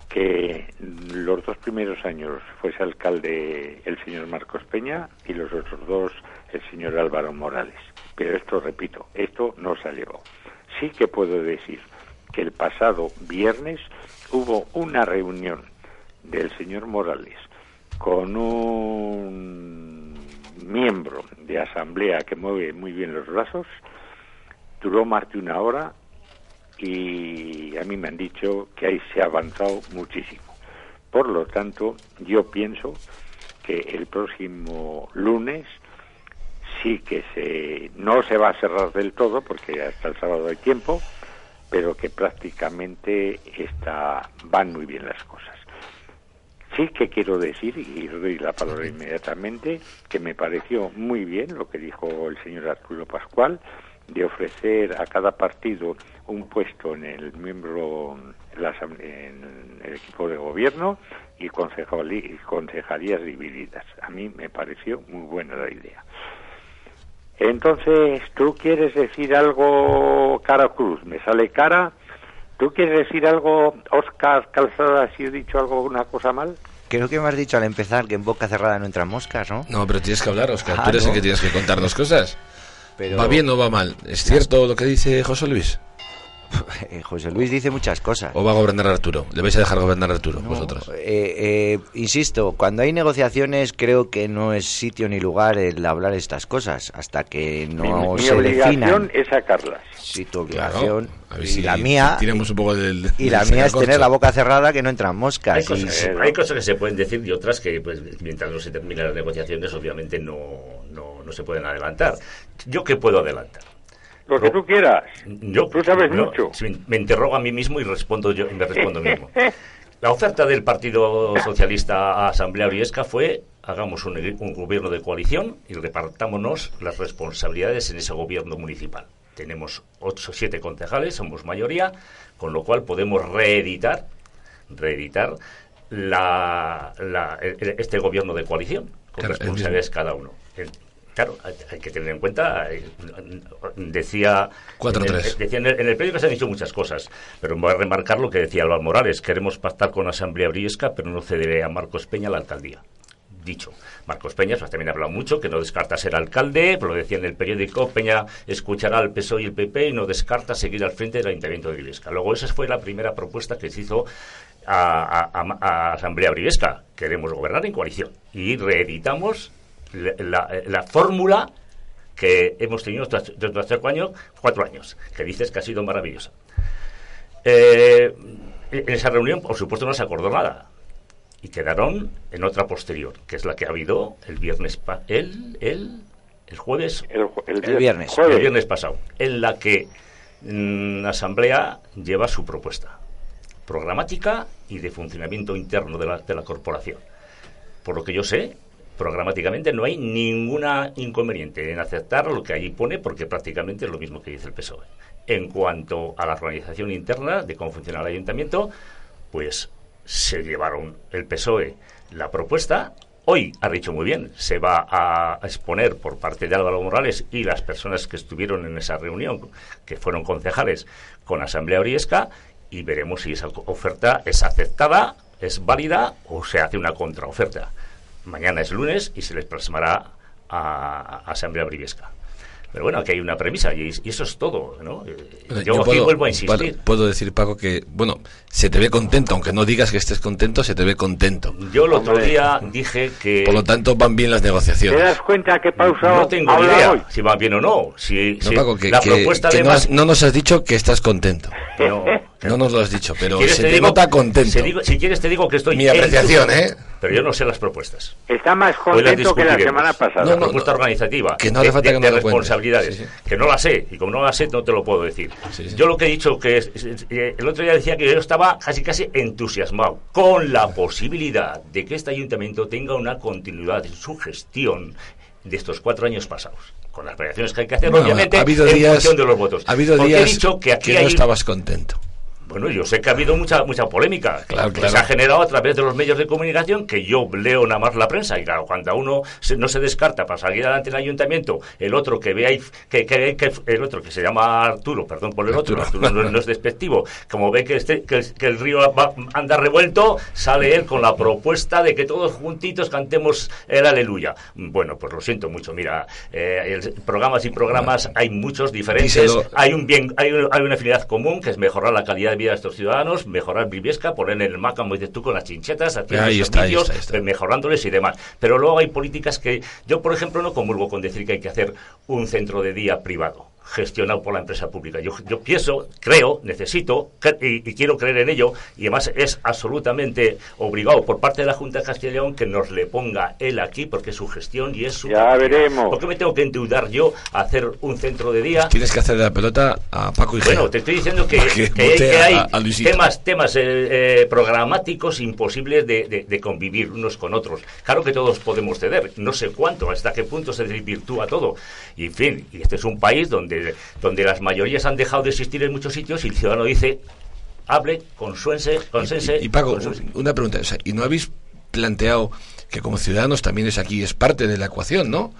que los dos primeros años fuese alcalde el señor Marcos Peña y los otros dos el señor Álvaro Morales. Pero esto, repito, esto no salió. Sí que puedo decir que el pasado viernes hubo una reunión del señor Morales con un miembro de asamblea que mueve muy bien los brazos, duró más de una hora y a mí me han dicho que ahí se ha avanzado muchísimo. Por lo tanto, yo pienso que el próximo lunes sí que se no se va a cerrar del todo porque hasta el sábado hay tiempo, pero que prácticamente está van muy bien las cosas. Sí que quiero decir, y doy la palabra inmediatamente, que me pareció muy bien lo que dijo el señor Arturo Pascual, de ofrecer a cada partido un puesto en el miembro, en, el equipo de gobierno y concejalías divididas. A mí me pareció muy buena la idea. Entonces, ¿tú quieres decir algo, Cara Cruz? Me sale cara. ¿Tú quieres decir algo, Oscar Calzada, si he dicho algo, una cosa mal? Creo que me has dicho al empezar que en boca cerrada no entran moscas, ¿no? No, pero tienes que hablar, Oscar. Ah, Tú eres no. el que tienes que contarnos cosas. Pero- ¿Va bien o va mal? ¿Es cierto lo que dice José Luis? Eh, José Luis dice muchas cosas. ¿O va a gobernar Arturo? ¿Le vais a dejar gobernar Arturo, vosotros? Eh, eh, insisto, cuando hay negociaciones creo que no es sitio ni lugar el hablar estas cosas hasta que no mi, mi se obligación definan. es sacarlas. Sí, tu obligación. A ver y la mía un poco del. y del la mía es tener la boca cerrada que no entran moscas. Hay y- cosas, hay cosas que se pueden decir y otras que, pues, mientras no se terminen las negociaciones, obviamente no, no, no se pueden adelantar. ¿Yo qué puedo adelantar? Lo que tú quieras. Yo, Tú sabes no, mucho. si me interrogo a mí mismo y respondo yo me respondo mismo. La oferta del Partido Socialista a Asamblea Briesca fue hagamos un, un gobierno de coalición y repartámonos las responsabilidades en ese gobierno municipal. Tenemos ocho, siete concejales, somos mayoría, con lo cual podemos reeditar, reeditar la, la- este gobierno de coalición con Claro, responsabilidades cada uno. Claro, hay, que tener en cuenta, eh, decía, 4-3. en el- decía en el, en el periódico se han dicho muchas cosas, pero voy a remarcar lo que decía Álvaro Morales, queremos pactar con Asamblea Briesca, pero no cederé a Marcos Peña la alcaldía. Dicho, Marcos Peña pues, también ha hablado mucho, que no descarta ser alcalde, lo decía en el periódico, Peña escuchará al PSOE y el PP y no descarta seguir al frente del Ayuntamiento de Briesca. Luego esa fue la primera propuesta que se hizo a, a- a Asamblea Briviesca, queremos gobernar en coalición. Y reeditamos la, la- la fórmula que hemos tenido estos estos cuatro años, cuatro años, que dices que ha sido maravillosa. Eh, en esa reunión, por supuesto, no se acordó nada. Y quedaron en otra posterior, que es la que ha habido el viernes, pa- el, el, el jueves, El, el El viernes. jueves. el viernes pasado, en la que mm, la Asamblea lleva su propuesta programática y de funcionamiento interno de la, de la corporación. Por lo que yo sé, programáticamente no hay ninguna inconveniente en aceptar lo que allí pone, porque prácticamente es lo mismo que dice el PSOE. En cuanto a la organización interna de cómo funciona el ayuntamiento, pues se llevaron el PSOE la propuesta. Hoy ha dicho muy bien, se va a exponer por parte de Álvaro Morales y las personas que estuvieron en esa reunión, que fueron concejales con Asamblea Oriesca, y veremos si esa oferta es aceptada, es válida o se hace una contraoferta. Mañana es lunes y se les plasmará a, a Asamblea Briviesca. Pero bueno, aquí hay una premisa y, y eso es todo, ¿no? Eh, Yo, aquí puedo, vuelvo a insistir. puedo- puedo decir, Paco, que, bueno, se te ve contento, aunque no digas que estés contento, se te ve contento. Yo el otro día dije que Por lo tanto, van bien las ¿Te negociaciones. das cuenta que pausado no tengo ni idea hoy? si va bien o no. Si, No, si Paco, que, la que- propuesta que de no, más- has- no nos has dicho que estás contento. no. No nos lo has dicho, pero ¿Quieres se te te digo- nota contento. se digo- si quieres te digo que estoy Mi apreciación, ¿eh? Pero yo no sé las propuestas. Está más contento que la semana pasada. No, no, propuesta no. organizativa. Que no hace falta de, que de cuentes. responsabilidades. Sí, sí. Que no la sé. Y como no la sé, no te lo puedo decir. Sí, sí. Yo lo que he dicho que es, eh, el otro día decía que yo estaba casi casi entusiasmado con la posibilidad de que este ayuntamiento tenga una continuidad en su gestión de estos cuatro años pasados. Con las variaciones que hay que hacer, Bueno, obviamente, ha habido en días, función de los votos. ha habido Porque días he dicho que aquí no hay estabas contento. Bueno, yo sé que ha habido mucha mucha polémica Claro, que claro. se ha generado a través de los medios de comunicación, que yo leo nada más la prensa, y claro, cuando uno se- no se descarta para salir adelante del ayuntamiento, el otro que ve que, que- que- el otro que se llama Arturo, perdón por el otro, Arturo. No, no es despectivo, como ve que, este, que, el, que el río va- anda revuelto, sale él con la propuesta de que todos juntitos cantemos el aleluya. Bueno, pues lo siento mucho, mira, eh, el- programas y programas hay muchos diferentes, Díselo. hay un bien, hay, un- hay una afinidad común que es mejorar la calidad de vida de estos ciudadanos, mejorar Briviesca, poner en el mapa, como dices tú, con las chinchetas, haciendo Ahí está, ahí servicios, está, ahí está. mejorándoles y demás. Pero luego hay políticas que yo, por ejemplo, no comulgo con decir que hay que hacer un centro de día privado gestionado por la empresa pública. Yo, yo pienso, creo, necesito cre- y, y quiero creer en ello y además es absolutamente obligado por parte de la Junta de Castilla y León que nos le ponga él aquí porque es su gestión y es su... Ya veremos. ¿Por qué me tengo que endeudar yo a hacer un centro de día? Tienes que hacer de la pelota a Paco y Bueno, te estoy diciendo que, Para que que hay, a- a temas, temas eh, eh, programáticos imposibles de, de- de convivir unos con otros. Claro que todos podemos ceder, no sé cuánto, hasta qué punto se desvirtúa todo. Y en fin, y este es un país donde, donde las mayorías han dejado de existir en muchos sitios y el ciudadano dice, hable, consuense, consense. Y, y Paco, consense". una pregunta. o sea, ¿Y no habéis planteado que como ciudadanos también es aquí, es parte de la ecuación, ¿no?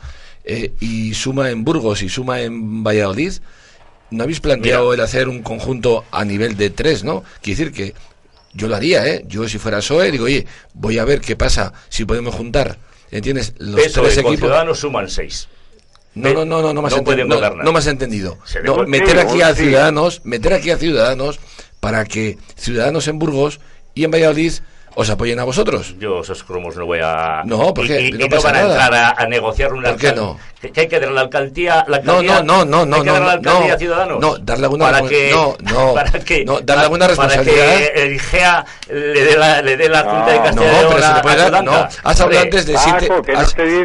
Eh, y suma en Burgos y suma en Valladolid. ¿No habéis planteado Mira. el hacer un conjunto a nivel de tres, no? Quiere decir que yo lo haría, ¿eh? Yo si fuera SOE, digo, oye, voy a ver qué pasa si podemos juntar, ¿entiendes? Los tres equipos. ciudadanos suman seis. No, no, no, no, no me has, No enten- pueden no- no me has entendido. No, meter aquí a ciudadanos, meter aquí a ciudadanos para que ciudadanos en Burgos y en Valladolid os apoyen a vosotros. Yo esos cromos no voy a... No, porque y, y- no y pasa van a entrar a, a negociar una... ¿Por qué no? Que, que hay que dar la alcaldía... La No, alcaldía no, no, no, hay que no, dar la no, alcaldía no. a Ciudadanos. No, darle alguna para que, no, no, para que, no, darle alguna responsabilidad. Para que el GEA le dé la, le dé la Junta de y No, pero se a- le puede a dar. No, has hablado Hombre, antes de Paco, siete. ¿qué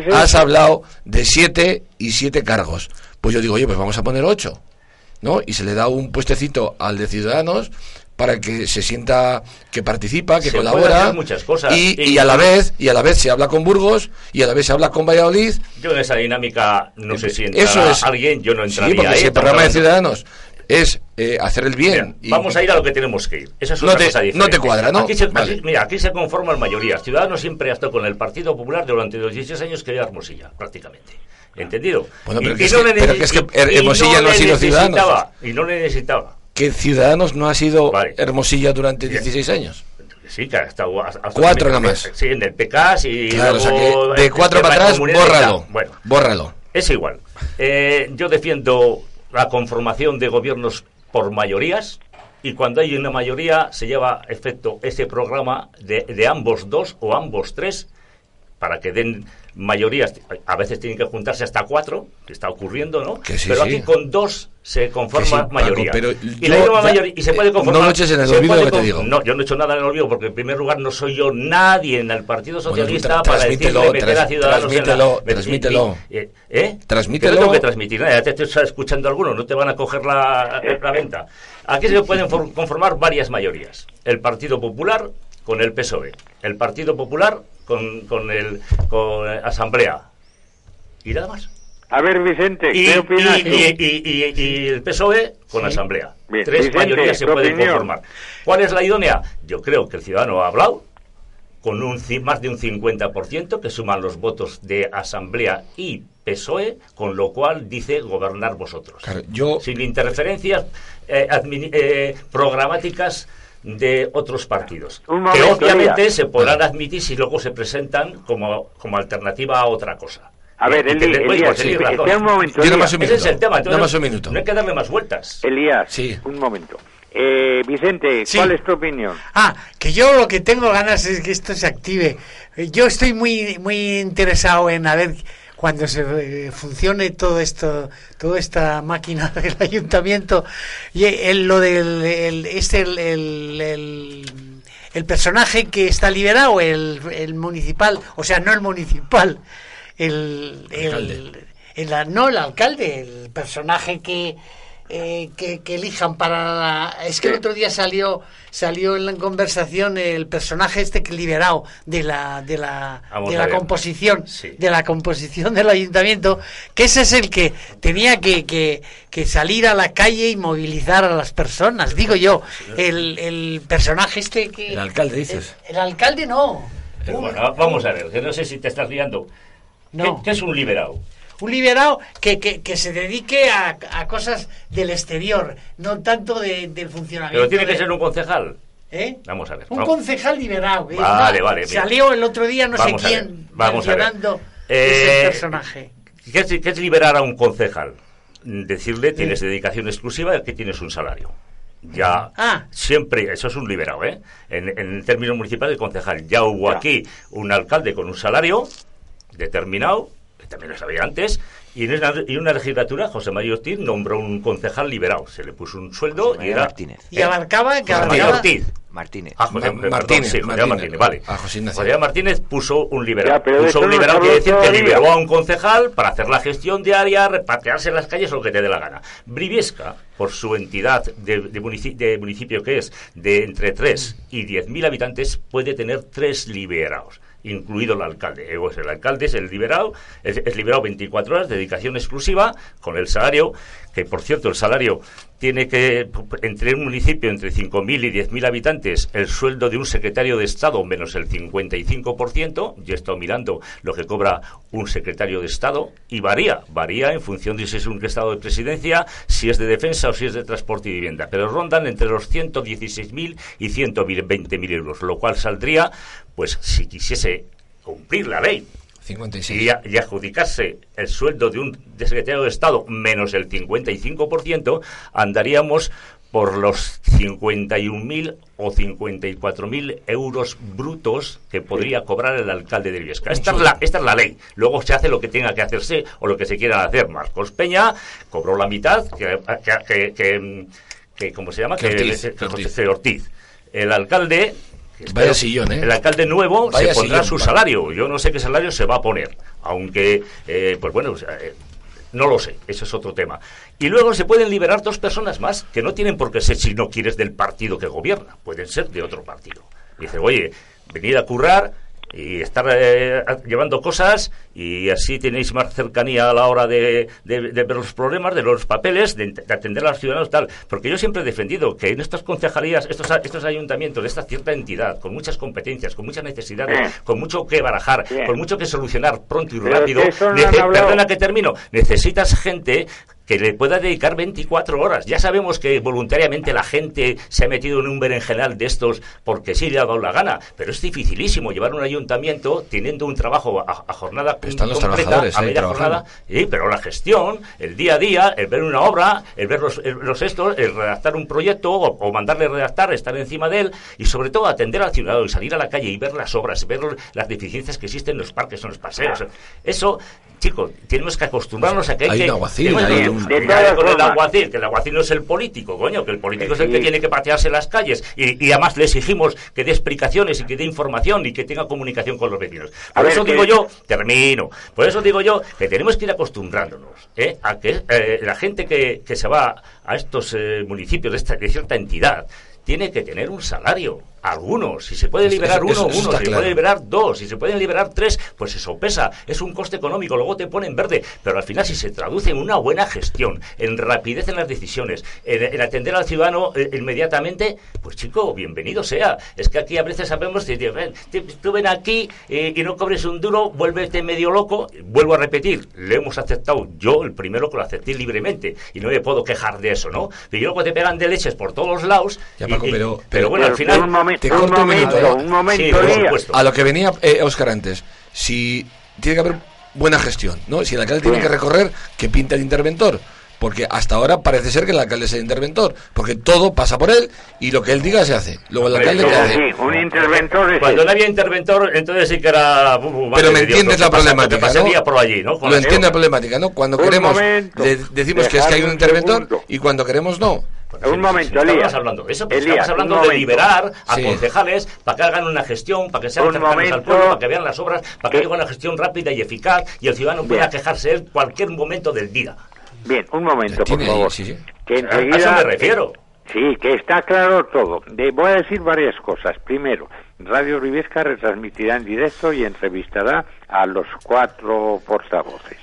no Has, has hablado de siete y siete cargos. Pues yo digo, oye, pues vamos a poner ocho. ¿No? Y se le da un puestecito al de Ciudadanos para que se sienta que participa, que Se colabora muchas cosas. Y, Y- y a la vez y a la vez se habla con Burgos y a la vez se habla con Valladolid Yo en esa dinámica no sé si eso es alguien, yo no sí entraría porque ahí, si el programa de Ciudadanos es eh, hacer el bien y- Vamos a ir a lo que tenemos que ir. Esa es No otra te- cosa no diferente. te cuadra, ¿no? Aquí se, Vale. aquí- mira, aquí se conforman mayorías. Ciudadanos siempre ha estado con el Partido Popular durante los 16 años que era Hermosilla, prácticamente. ¿Entendido? Bueno, pero Y- que y es no que- pero que es Hermosilla no ha le sido necesitaba, Y no le necesitaba. Que Ciudadanos no ha sido Vale. Hermosilla durante 16 años. Sí, que ha estado hasta- hasta- Cuatro nada más. Sí, en el PECAS y Claro, o sea de cuatro para atrás, bórralo. Bueno, Bórralo. es igual. Eh, yo defiendo la conformación de gobiernos por mayorías y cuando hay una mayoría se lleva efecto ese programa de, de ambos dos o ambos tres para que den mayorías. A veces tienen que juntarse hasta cuatro, que está ocurriendo, ¿no? Que sí, pero sí. aquí con dos se conforma Paco, mayoría. pero y la misma mayoría- y se puede conformar. no lo eches en el olvido lo que te digo. No, yo no he hecho nada en el olvido porque en primer lugar no soy yo nadie en el Partido Bueno, Socialista tra- para transmítelo, decirle meter a Ciudadanos en la- transmítelo, me- transmítelo. y- y- ¿Eh? Que Transmítelo. no tengo que transmitir nada, ya te estoy escuchando algunos, no te van a coger la, la venta. Aquí se pueden for- conformar varias mayorías. El Partido Popular con el PSOE, el Partido Popular con, con el con Asamblea y nada más. A ver, Vicente, Y, ¿qué opinas y- tú? y- y- y- y el PSOE con Sí. Asamblea. Bien, Tres Vicente, mayorías se pueden opinión. conformar. ¿Cuál es la idónea? Yo creo que el ciudadano ha hablado con un más de un 50% que suman los votos de Asamblea y PSOE, con lo cual dice gobernar vosotros. yo- Sin interferencias eh, eh, programáticas de otros partidos. Que obviamente Elías. se podrán admitir si luego se presentan como, como alternativa a otra cosa. A ver, Eli- Elías, razón. un momento, más un Ese es minuto. el tema. entonces Dame más un minuto. No hay que darle más vueltas. Elías, un momento. Eh, Vicente, Sí. ¿cuál es tu opinión? Ah, que yo lo que tengo ganas es que esto se active. Yo estoy muy muy interesado en a ver cuando se eh, funcione todo esto, toda esta máquina del ayuntamiento y el, lo del el, este el, el, el- el personaje que está liberado, el, el municipal, o sea, no el municipal, el, el, el- no el alcalde, el personaje que eh, que, que elijan para la... Es que el otro día salió salió en la conversación el personaje este que liberado de la de la, Vamos de la composición de la composición del ayuntamiento que ese es el que tenía que, que, que salir a la calle y movilizar a las personas digo yo el, el personaje este que El alcalde, dices. el alcalde no Pero bueno, vamos a ver, que no sé si te estás liando. No. ¿Qué, qué es un liberado? Un liberado que, que, que se dedique a, a cosas del exterior, no tanto de- del funcionamiento. Pero tiene que de- ser un concejal. ¿Eh? Vamos a ver. Un vamos. concejal liberado. Vale, vale. Salió el otro día no Vamos sé a ver, quién vamos mencionando Eh, ese personaje. ¿Qué es, qué es liberar a un concejal? Decirle tienes dedicación exclusiva y que tienes un salario. Ya Ah. siempre, eso es un liberado, ¿eh? En, en términos municipales, el concejal. Ya hubo aquí un alcalde con un salario determinado, que también lo sabía antes, y en una, legislatura, José María Ortiz nombró un concejal liberado. Se le puso un sueldo y María era. Martínez. Y abarcaba, que José María Ortiz. Martínez. Ah, José, Ma- perdón, Martínez, sí, José Martínez. Martínez, vale. Ah, José Ignacio. José Martínez puso un liberado. Ya, pero de puso un no se quiere decir que liberó a un concejal para hacer la gestión diaria, repatriarse en las calles o lo que te dé la gana. Briviesca, por su entidad de, de munici- de municipio que es de entre 3 y 10.000 habitantes, puede tener tres liberados incluido el alcalde. Eh, pues el alcalde es el liberado, es, es liberado 24 horas, dedicación exclusiva, con el salario, que por cierto el salario tiene que, entre un municipio entre 5.000 y 10.000 habitantes, el sueldo de un secretario de Estado menos el 55%, yo he estado mirando lo que cobra un secretario de Estado, y varía, varía en función de si es un estado de presidencia, si es de defensa o si es de transporte y vivienda, pero rondan entre los 116.000 y 120.000 euros, lo cual saldría, pues si quisiese cumplir la ley 56. y, a- y adjudicarse el sueldo de un de secretario de Estado menos el 55%, andaríamos por los 51.000 o 54.000 euros brutos que podría cobrar el alcalde de Viesca. Esta es, la, esta es la ley. Luego se hace lo que tenga que hacerse o lo que se quiera hacer. Marcos Peña cobró la mitad, que, que, que, ¿cómo se llama? Que Ortiz, Ortiz. El alcalde... Vaya sillón, ¿eh? El alcalde nuevo Vaya se pondrá sillón, su salario. Yo no sé qué salario se va a poner, aunque, eh, pues bueno, eh, no lo sé, eso es otro tema. Y luego se pueden liberar dos personas más, que no tienen por qué ser si no quieres del partido que gobierna, pueden ser de otro partido. Dice, oye, venid a currar y estar eh, llevando cosas y así tenéis más cercanía a la hora de, de- de ver los problemas, de los papeles, de, de atender a los ciudadanos tal. Porque yo siempre he defendido que en estas concejalías, estos, estos ayuntamientos, de esta cierta entidad, con muchas competencias, con muchas necesidades, con mucho que barajar, Bien. con mucho que solucionar pronto y rápido, no nece- perdona que termino, necesitas gente que le pueda dedicar 24 horas. Ya sabemos que voluntariamente la gente se ha metido en un berenjenal de estos porque sí le ha dado la gana, pero es dificilísimo llevar un ayuntamiento teniendo un trabajo a, a jornada Están los completa, trabajadores a ahí media jornada, sí, pero la gestión, el día a día, el ver una obra, el ver los, el- los estos, el redactar un proyecto o, o mandarle redactar, estar encima de él y sobre todo atender al ciudadano y salir a la calle y ver las obras, ver los- las deficiencias que existen en los parques, en los paseos. Eso, chicos, tenemos que acostumbrarnos a que hay, Hay que... tenemos hay que- un- que con el alguacil, que el alguacil no es el político, coño, que el político es el que tiene que patearse las calles y, y además le exigimos que dé explicaciones y que dé información y que tenga comunicación con los vecinos. A Por ver, eso que- digo yo, termino, por eso digo yo que tenemos que ir acostumbrándonos ¿eh? a que eh, la gente que, que se va a estos eh, municipios de, esta, de cierta entidad tiene que tener un salario. Algunos, si se puede liberar eso- uno, eso uno, si se puede liberar dos, si se pueden liberar tres, pues eso pesa, es un coste económico, luego te ponen verde, pero al final si se traduce en una buena gestión, en rapidez en las decisiones, en, en atender al ciudadano eh, inmediatamente, pues chico, bienvenido sea. Es que aquí a veces sabemos que tú ven aquí eh, y no cobres un duro, vuélvete medio loco, vuelvo a repetir, le hemos aceptado yo el primero que lo acepté libremente y no me puedo quejar de eso, ¿no? Y luego te pegan de leches por todos los lados. Ya, y- Paco, y- pero- pero bueno, al final un te un corto un minuto, momento, ¿no? un momento, Sí. A lo que venía eh, Oscar antes, si tiene que haber buena gestión, ¿no? Si el alcalde tiene que recorrer, que pinta el interventor. Porque hasta ahora parece ser que el alcalde es el interventor, porque todo pasa por él y lo que él diga se hace. Luego el alcalde qué eso hace. Sí, un interventor es Cuando no había interventor, entonces sí que era. uh, uh, Pero me Dios, entiendes lo la que pasa- problemática, que ¿no? por allí, ¿no? Lo la- entiende la problemática, ¿no? Cuando Un queremos momento, le decimos que es que hay un interventor segundo. y cuando queremos no. Un momento, Estamos Elías. hablando de eso, pero Elías, estamos hablando de liberar a Sí. concejales para que hagan una gestión, para que sean Un cercanos al pueblo, para que vean las obras, para que Que- haya una gestión rápida y eficaz y el ciudadano pueda quejarse en cualquier momento del día. Bien, un momento, por ahí, favor. sí, sí. Que A eso me refiero. Sí, que está claro todo. De- voy a decir varias cosas. Primero, Radio Ribesca retransmitirá en directo y entrevistará a los cuatro portavoces.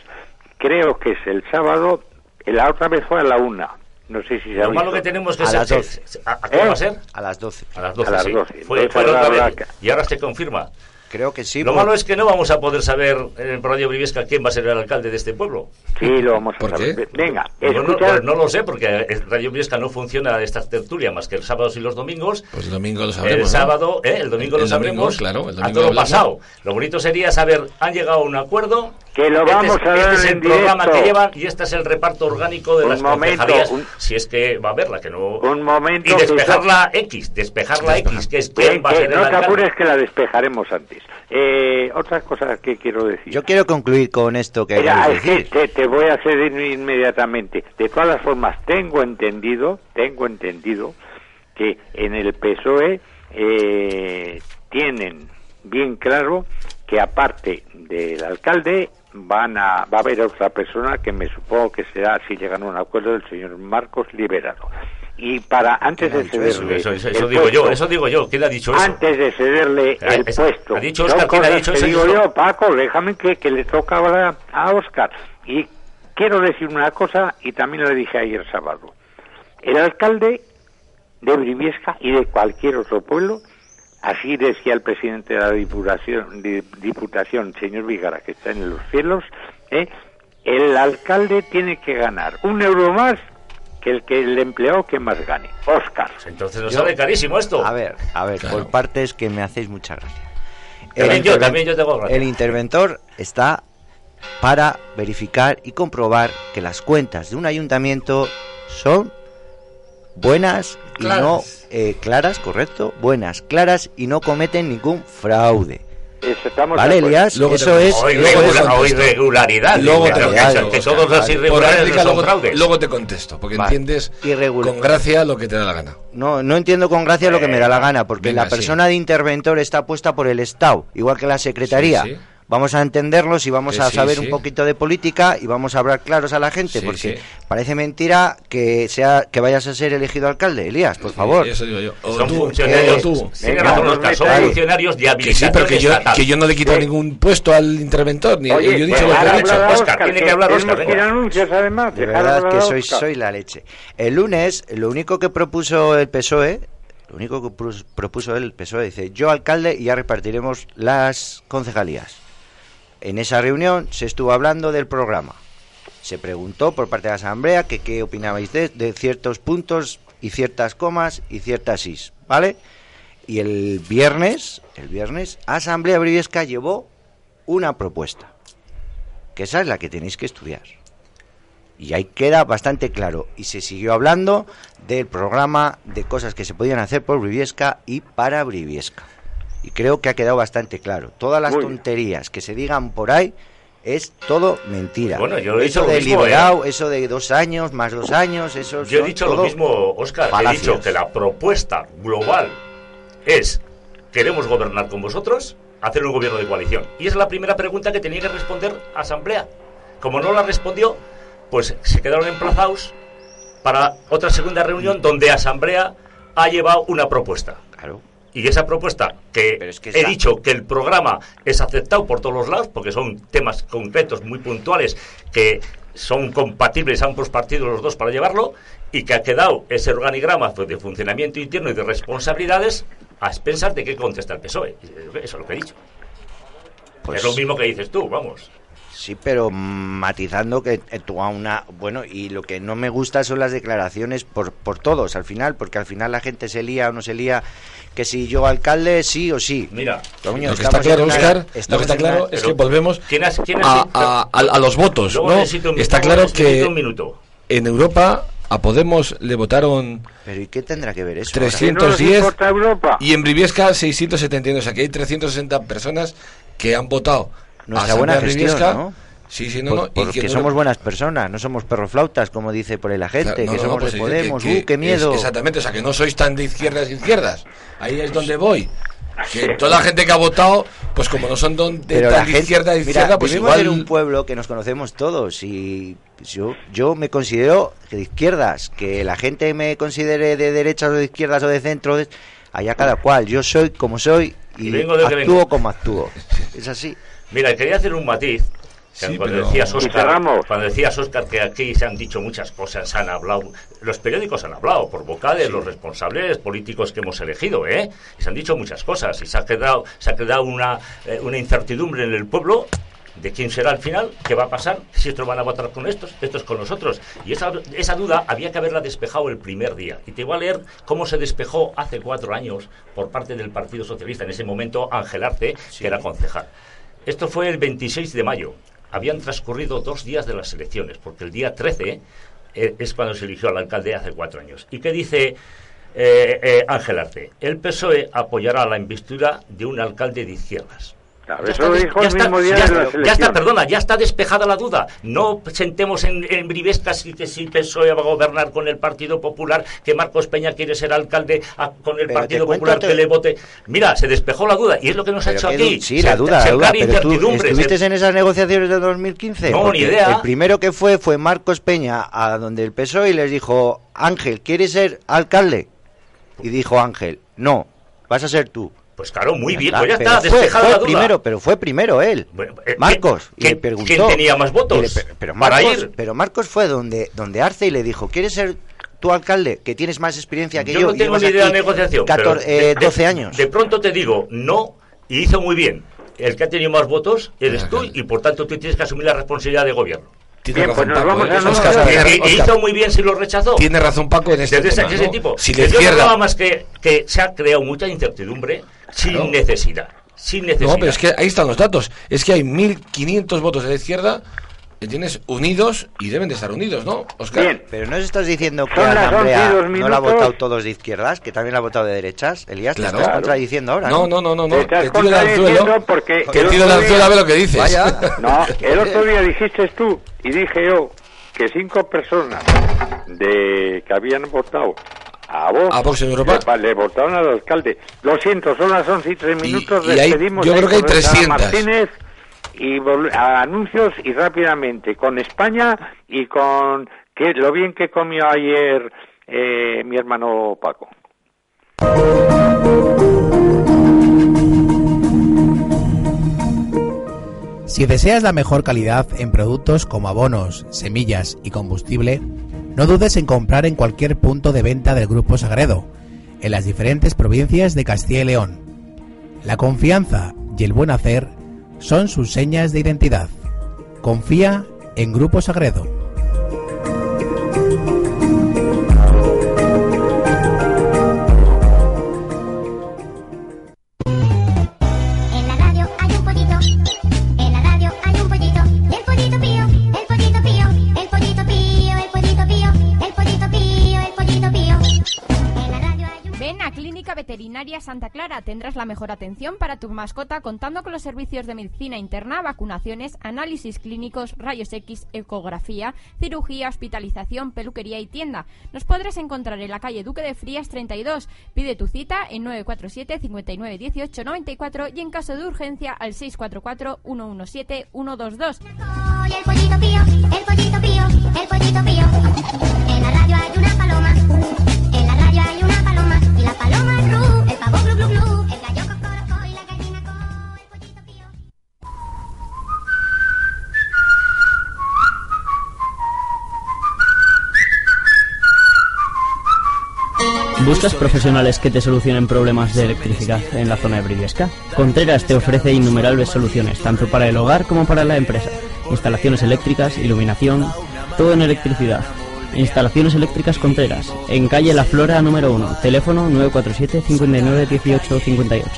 Creo que es el sábado, la otra vez fue a la una. No sé si se ha Lo malo visto. que tenemos que A ser- las 12. ¿A, a qué hora va a ser? A las 12. A las 12. A las sí. 12. Fue, Entonces fue habrá- otra vez. Y ahora se confirma. Creo que sí. Lo por- malo es que no vamos a poder saber en Radio Briviesca quién va a ser el alcalde de este pueblo. Sí, lo vamos a ¿Por saber. qué? Venga, no, escuchad- pues no lo sé, porque en Radio Briesca no funciona estas tertulias más que los sábados y los domingos. Pues el domingo lo sabremos. el ¿no? sábado, ¿eh? el domingo El lo domingo, sabremos. claro, el a domingo todo hablamos. pasado. Lo bonito sería saber, han llegado a un acuerdo. Que lo este vamos es, a dar Este es el en programa directo. que llevan y este es el reparto orgánico de Un las momento, un- Si es que va a haberla, que no. Un momento. Y que despejar eso- la X, despejar la X, que es quién Ven, va a que ser el no te apures que la despejaremos antes. Eh, otra cosa que quiero decir. Yo quiero concluir con esto que Mira, es que te voy a hacer inmediatamente. De todas las formas, tengo entendido, tengo entendido que en el PSOE eh, tienen bien claro que aparte del alcalde van a va a haber otra persona que me supongo que será si llegan a un acuerdo el señor Marcos Liberado. Y para antes de Eso, eso, cederle eso, digo yo, eso digo yo. ¿Quién ha dicho eso? antes de cederle el es- puesto. ha dicho Son Óscar, ¿quién ha dicho eso? digo yo, Paco, déjame que, que le toca ahora a Óscar. Y quiero decir una cosa, y también lo dije ayer sábado. El alcalde de Briviesca y de cualquier otro pueblo, así decía el presidente de la Diputación, di- Diputación señor Vigara, que está en los cielos, ¿eh? el alcalde tiene que ganar un euro más que el que el empleado que más gane. Óscar. Entonces nos Yo- sale carísimo esto. A ver, a ver, Claro. por partes que me hacéis mucha gracia. También yo, también yo tengo gracia. El interventor está para verificar y comprobar que las cuentas de un ayuntamiento son buenas y Claras. no eh, claras, correcto, buenas, claras y no cometen ningún fraude. Estamos ¿Vale. Elías? Luego Eso te- es... O, luego te o irregularidad. Luego te contesto, luego, luego te porque Vale. entiendes con gracia lo que te da la gana. No, no entiendo con gracia lo que me da la gana, porque Venga, la persona de interventor está puesta por el Estado, igual que la Secretaría. Sí, sí. Vamos a entenderlos y vamos Que a sí, saber sí. un poquito de política y vamos a hablar claros a la gente, Sí, porque sí. parece mentira que sea que vayas a ser elegido alcalde, Elías, por favor. Eso digo yo. O Son tú, funcionarios. o tú. Venga, no son funcionarios de Que sí, pero que yo, que yo no le Sí. ningún puesto al interventor, ni Oye, yo he dicho pues lo que he dicho. Óscar, tiene que hablar que ir venga. anuncios además. De verdad que soy, soy la leche. El lunes, lo único que propuso el PSOE, lo único que propuso el PSOE, dice, yo alcalde y ya repartiremos las concejalías. En esa reunión se estuvo hablando del programa. Se preguntó por parte de la Asamblea que qué opinabais de, ciertos puntos y ciertas comas y ciertas is, ¿vale? Y el viernes, el viernes, Asamblea Briviesca llevó una propuesta, que esa es la que tenéis que estudiar. Y ahí queda bastante claro. Y se siguió hablando del programa de cosas que se podían hacer por Briviesca y para Briviesca. Y creo que ha quedado bastante claro. Todas las Muy bien. tonterías que se digan por ahí es todo mentira. Bueno, yo he eso de mismo, liberado, eso de dos años, más dos años, eso Yo he dicho lo mismo, Oscar. He dicho que la propuesta global es: queremos gobernar con vosotros, hacer un gobierno de coalición. Y es la primera pregunta que tenía que responder Asamblea. Como no la respondió, pues se quedaron emplazados para otra segunda reunión donde Asamblea ha llevado una propuesta. Claro. Y esa propuesta, que, que he dicho que el programa es aceptado por todos los lados, porque son temas concretos, muy puntuales, que son compatibles ambos partidos los dos para llevarlo, y que ha quedado ese organigrama de funcionamiento interno y de responsabilidades a expensas de qué contesta el PSOE. Eso es lo que he dicho. Pues- es lo mismo que dices tú, vamos. Sí, pero matizando que eh, tú a una... Bueno, y lo que no me gusta son las declaraciones por, por todos al final, porque al final la gente se lía o no se lía, que si yo alcalde, sí o sí. Mira, Coño, lo que está claro, una- Oscar, lo que está una- claro es que volvemos ¿quién has- quién has- a, a- a- a los votos, ¿no? un- Está claro que un minuto. en Europa a Podemos le votaron Pero ¿y qué tendrá que ver eso? ahora? 310 y en Briviesca 671, o sea que hay 360 personas que han votado Nuestra buena gestión. ¿no? Sí, sí, no, Por- no. y porque que no- somos buenas personas, no somos perroflautas, como dice por ahí la gente, Claro, no, que no, somos pues de Podemos, que- ¡uh, qué es- miedo! exactamente, o sea, que no sois tan de izquierdas izquierdas. Ahí es donde voy. Que toda la gente que ha votado, pues como no son don- de tan gente, izquierda de mira, izquierda, pues igual en un pueblo que nos conocemos todos y yo, yo me considero de izquierdas, que la gente me considere de derechas o de izquierdas o de centro, allá cada cual. Yo soy como soy y, Y vengo de que actúo como actúo. Es así. Mira, quería hacer un matiz. Sí, cuando, pero- decías Oscar, cuando decías Oscar que aquí se han dicho muchas cosas, se han hablado, los periódicos han hablado por boca de los responsables políticos que hemos elegido, ¿eh? Y se han dicho muchas cosas y se ha quedado, se ha quedado una, eh, una incertidumbre en el pueblo de quién será al final, qué va a pasar, si estos van a votar con estos, estos con nosotros. Y esa, esa duda había que haberla despejado el primer día. Y te voy a leer cómo se despejó hace cuatro años por parte del Partido Socialista, en ese momento Ángel Arce, que era concejal. Esto fue el 26 de mayo. Habían transcurrido dos días de las elecciones, porque el día 13 eh, es cuando se eligió al alcalde hace cuatro años. ¿Y qué dice eh, eh, Ángel Arce? El PSOE apoyará la investidura de un alcalde de izquierdas. Claro, Ya eso está, dijo ya el está, mismo día ya de está, las ya está, elecciones. perdona, ya está despejada la duda. No sentemos en, en Brivescas y que si PSOE va a gobernar con el Partido Popular, que Marcos Peña quiere ser alcalde a- con el Pero Partido Popular te- que le vote. Mira, se despejó la duda y es lo que nos ha hecho aquí. du- sí, la Se- duda, la duda. sembrar Pero tú incertidumbre, estuviste se- en esas negociaciones de 2015. No, Porque ni idea. El primero que fue fue Marcos Peña a donde el PSOE y les dijo, Ángel, ¿quieres ser alcalde? Y dijo Ángel, no, vas a ser tú. Pues claro, muy bien, pues ya pero está, fue- despejada fue la duda. primero, pero fue primero él. eh, Marcos. y ¿quién- le preguntó. quién tenía más votos Y le pe- pero, para Marcos, ir? pero Marcos fue donde, donde Arce y le dijo, ¿quieres ser tu alcalde? Que tienes más experiencia que yo. Yo no y tengo ni idea de negociación. 14, pero eh, de- 12 años. De pronto te digo, no, y hizo muy bien. El que ha tenido más votos eres tú y por tanto tú tienes que asumir la responsabilidad de gobierno. Tiene razón, Paco, ¿eh? Y- Oscar, y- y Oscar. hizo muy bien si lo rechazó. Tiene razón Paco en este Desde ese, tema, ese ¿no? tipo. Si la Yo no izquierda- hablaba más que, que se ha creado mucha incertidumbre sin Claro. necesidad. Sin necesidad. No, pero es que ahí están los datos. Es que hay 1.500 votos de la izquierda que tienes unidos y deben de estar unidos, ¿no, Oscar? Pero no estás diciendo que Asamblea 11 y dos no la ha votado todos de izquierdas, que también la ha votado de derechas. Elías, Claro. te estás contradiciendo ahora. No, no, no, no, no. Te tiro el anzuelo. porque Te tiro el anzuelo a ver lo que dices. Vaya. No, el otro día dijiste tú y dije yo que cinco personas de que habían votado a Vox, ¿A Vox en Europa? Le, le votaron al alcalde. Lo siento, son las 11 y 3 minutos. y hay- despedimos yo creo que hay Héctor Reza 300. Martínez y vol- a anuncios y rápidamente con España y con que lo bien que comió ayer eh, mi hermano Paco. Si deseas la mejor calidad en productos como abonos, semillas y combustible, no dudes en comprar en cualquier punto de venta del Grupo Sagredo, en las diferentes provincias de Castilla y León. La confianza y el buen hacer son sus señas de identidad. Confía en Grupo Sagredo. Veterinaria Santa Clara. Tendrás la mejor atención para tu mascota contando con los servicios de medicina interna, vacunaciones, análisis clínicos, rayos X, ecografía, cirugía, hospitalización, peluquería y tienda. Nos podrás encontrar en la calle Duque de Frías 32. Pide tu cita en 947 59 18 94 y en caso de urgencia al 644 117 122. y el pollito pío, el pollito pío, el pollito pío. En la radio hay ¿Buscas profesionales que te solucionen problemas de electricidad en la zona de Briviesca? Contreras te ofrece innumerables soluciones, tanto para el hogar como para la empresa. Instalaciones eléctricas, iluminación, todo en electricidad. Instalaciones eléctricas Contreras, en calle La Flora número 1, teléfono 947 59 18 58.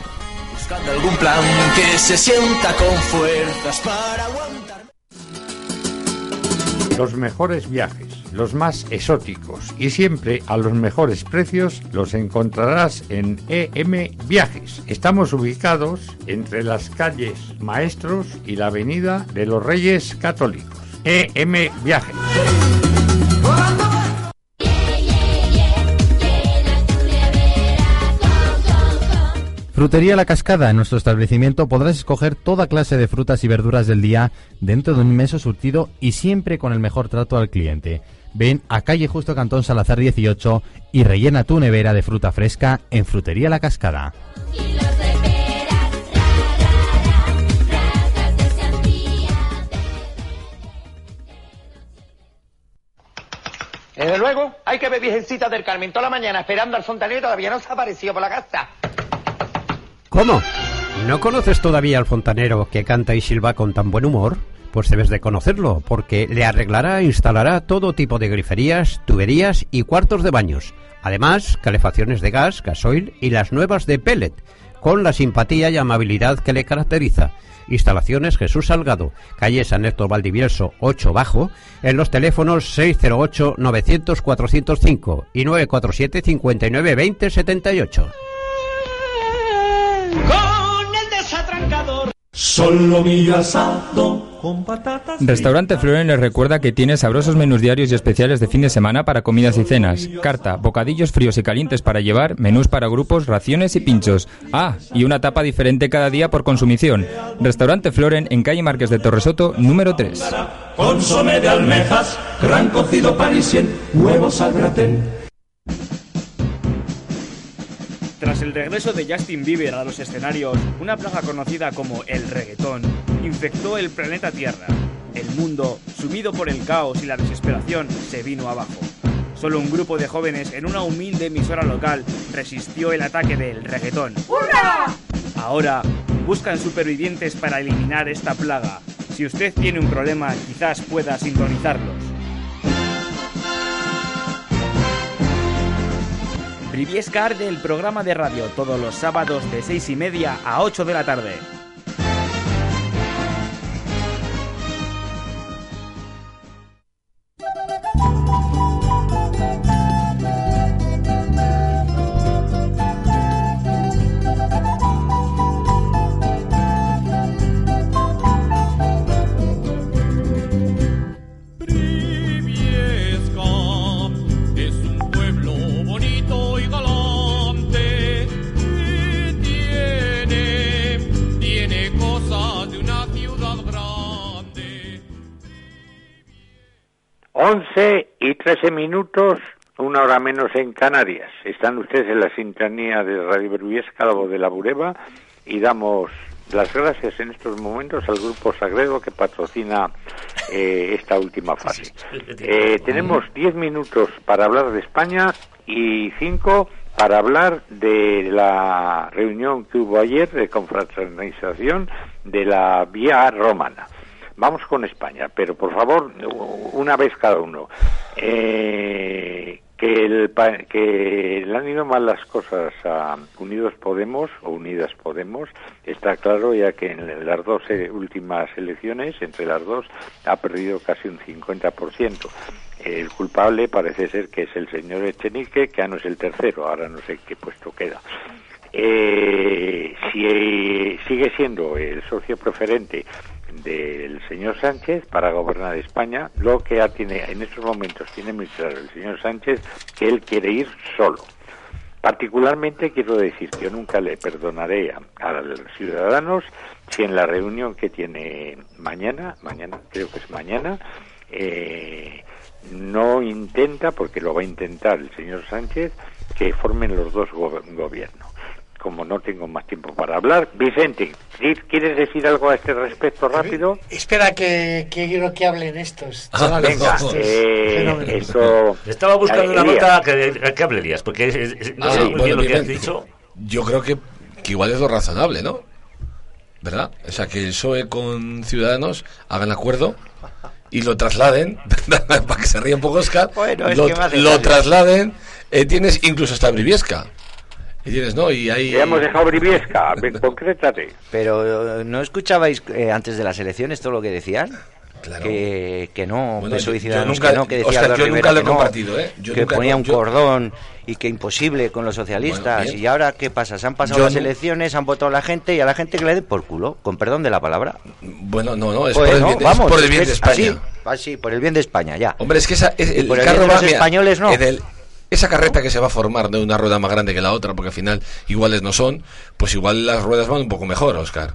Buscando algún plan que se sienta con fuerzas para aguantar. Los mejores viajes, los más exóticos y siempre a los mejores precios los encontrarás en EM Viajes. Estamos ubicados entre las calles Maestros y la Avenida de los Reyes Católicos. EM Viajes. Frutería La Cascada. En nuestro establecimiento podrás escoger toda clase de frutas y verduras del día dentro de un inmenso surtido y siempre con el mejor trato al cliente. Ven a calle Justo Cantón Salazar 18 y rellena tu nevera de fruta fresca en Frutería La Cascada. Desde luego, hay que ver Virgencita del Carmen toda la mañana esperando al fontanero y todavía no se ha aparecido por la casa. ¿Cómo? ¿No conoces todavía al fontanero que canta y silba con tan buen humor? Pues debes de conocerlo, porque le arreglará e instalará todo tipo de griferías, tuberías y cuartos de baños. Además, calefacciones de gas, gasoil y las nuevas de pellet, con la simpatía y amabilidad que le caracteriza. Instalaciones Jesús Salgado, calle San Héctor Valdivieso 8 Bajo, en los teléfonos 608-900-405 y 947 Solo mi asado con patatas. Restaurante Floren les recuerda que tiene sabrosos menús diarios y especiales de fin de semana para comidas y cenas. Carta, bocadillos fríos y calientes para llevar, menús para grupos, raciones y pinchos. Ah, y una tapa diferente cada día por consumición. Restaurante Floren en calle Marques de Torresoto, número 3. Consome de almejas, gran cocido parisien, huevos al gratén. Tras el regreso de Justin Bieber a los escenarios, una plaga conocida como el reggaetón infectó el planeta Tierra. El mundo, sumido por el caos y la desesperación, se vino abajo. Solo un grupo de jóvenes en una humilde emisora local resistió el ataque del reggaetón. ¡Hurra! Ahora buscan supervivientes para eliminar esta plaga. Si usted tiene un problema, quizás pueda sintonizarlos. Briviesca Arde, el programa de radio, todos los sábados de 6 y media a 8 de la tarde. 11 y 13 minutos, una hora menos en Canarias. Están ustedes en la sintonía de Radio Berbiesca, la voz de la Bureba, y damos las gracias en estos momentos al Grupo Sagredo que patrocina eh, esta última fase. Eh, tenemos 10 minutos para hablar de España y 5 para hablar de la reunión que hubo ayer de confraternización de la Vía Romana. Vamos con España, pero por favor, una vez cada uno. Eh, que, el, que le han ido mal las cosas a Unidos Podemos o Unidas Podemos está claro ya que en las dos eh, últimas elecciones, entre las dos, ha perdido casi un 50%. El culpable parece ser que es el señor Echenique, que ya no es el tercero, ahora no sé qué puesto queda. Eh, si eh, sigue siendo el socio preferente del señor Sánchez para gobernar España, lo que tiene en estos momentos tiene muy claro el señor Sánchez que él quiere ir solo. Particularmente quiero decir que yo nunca le perdonaré a, a los ciudadanos si en la reunión que tiene mañana, mañana creo que es mañana, eh, no intenta, porque lo va a intentar el señor Sánchez, que formen los dos go- gobiernos. Como no tengo más tiempo para hablar, Vicente, ¿qui- ¿quieres decir algo a este respecto rápido? Espera que, que quiero que hablen estos chavales. Venga, eh, esto... Estaba buscando una Elías. nota que, que hable Elías, porque es- es- no Ah, sé muy bueno, bien lo que bien, has bien. dicho. Yo creo que, que igual es lo razonable, ¿no? ¿Verdad? O sea, que el PSOE con Ciudadanos hagan acuerdo y lo trasladen, para que se ríe un poco Oscar, Bueno, es lo, que lo trasladen, eh, tienes incluso hasta Briviesca. Y tienes, ¿no? Y ahí... Ya hemos dejado Briviesca, concrétate. Pero ¿no escuchabais eh, antes de las elecciones todo lo que decían? Que, que no, Bueno, yo- yo nunca- que no, que decía Albert yo Rivera nunca lo he compartido, ¿eh? Yo que nunca- ponía un yo- cordón y que imposible con los socialistas. Bueno, bien. y ahora, ¿qué pasa? Se han pasado Yo las no- elecciones, han votado la gente y a la gente que le dé por culo, con perdón de la palabra. Bueno, no, no, es Pues por el no, bien, es vamos, por el es bien que de es España. así, así, por el bien de España, ya. Hombre, es que esa, es- Y el por el carro bien de va, los españoles, no. en el- esa carreta que se va a formar de una rueda más grande que la otra, porque al final iguales no son, pues igual las ruedas van un poco mejor, Oscar.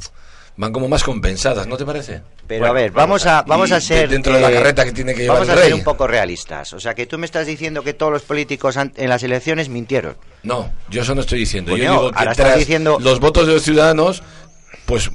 Van como más compensadas, ¿no te parece? Pero a ver, vamos a, vamos a ser... dentro de la eh, carreta que tiene que llevar Vamos el a ser un poco realistas. O sea, que tú me estás diciendo que todos los políticos en las elecciones mintieron. No, yo eso no estoy diciendo. Yo digo que ahora estás diciendo- los votos de los ciudadanos, pues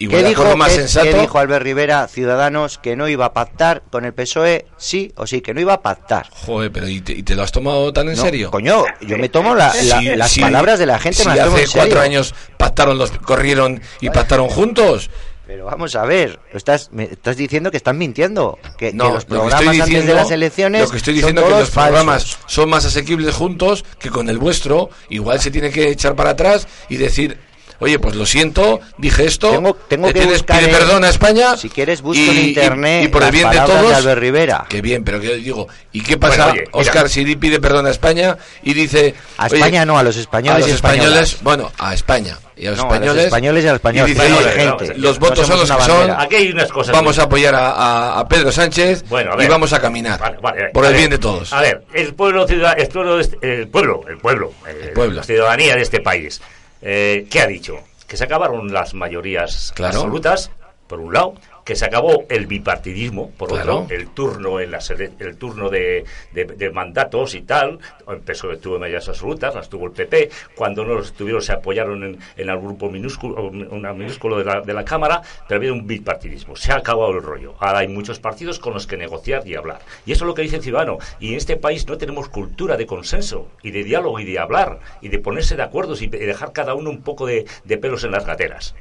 igual ¿Qué dijo, más sensato. qué dijo Albert Rivera, Ciudadanos, que no iba a pactar con el PSOE? Sí o sí, que no iba a pactar. Joder, pero ¿y te, y te lo has tomado tan en No, serio? Coño, yo me tomo la- la- Sí, las sí, palabras de la gente, si me las tomo hace en serio. cuatro años pactaron los, corrieron y pactaron juntos. Pero vamos a ver, estás, me estás diciendo que están mintiendo, que, que No, los lo que programas estoy antes diciendo, de las elecciones lo que estoy diciendo es que los programas falsos. son más asequibles juntos que con el vuestro. Igual se tiene que echar para atrás y decir, oye, pues lo siento, dije esto, Tengo, tengo te que tienes, buscar pide en- perdón a España. Si quieres busco y- en internet y, por el bien de todos. de Rivera. Que bien, pero que digo, ¿y qué pasa, Bueno, oye. Oscar, si pide perdón a España y dice... A oye, España no, a los españoles a los españoles, bueno, a España y a los No, a los españoles. españoles y a los españoles, dice, no, oye, gente. los No votos son los que son. Aquí hay unas cosas Vamos a apoyar a, a- a Pedro Sánchez Bueno, a y vamos a caminar. Vale, vale, por el ver, bien de todos. A ver, el pueblo, ciudad, el pueblo, de este- el pueblo, el pueblo, eh, pueblo. la ciudadanía de este país, eh, ¿qué ha dicho? Que se acabaron las mayorías Claro. absolutas, por un lado, que se acabó el bipartidismo, por Claro. otro, el turno en ele- el turno de, de- de mandatos y tal, empezó que tuvo mayorías absolutas, las tuvo el PP, cuando no los tuvieron se apoyaron en, en el grupo minúsculo, una minúsculo de la, de la Cámara, pero había un bipartidismo, se ha acabado el rollo. Ahora hay muchos partidos con los que negociar y hablar. Y eso es lo que dice el ciudadano. Y en este país no tenemos cultura de consenso y de diálogo y de hablar y de ponerse de acuerdo y de dejar cada uno un poco de, de pelos en las gateras.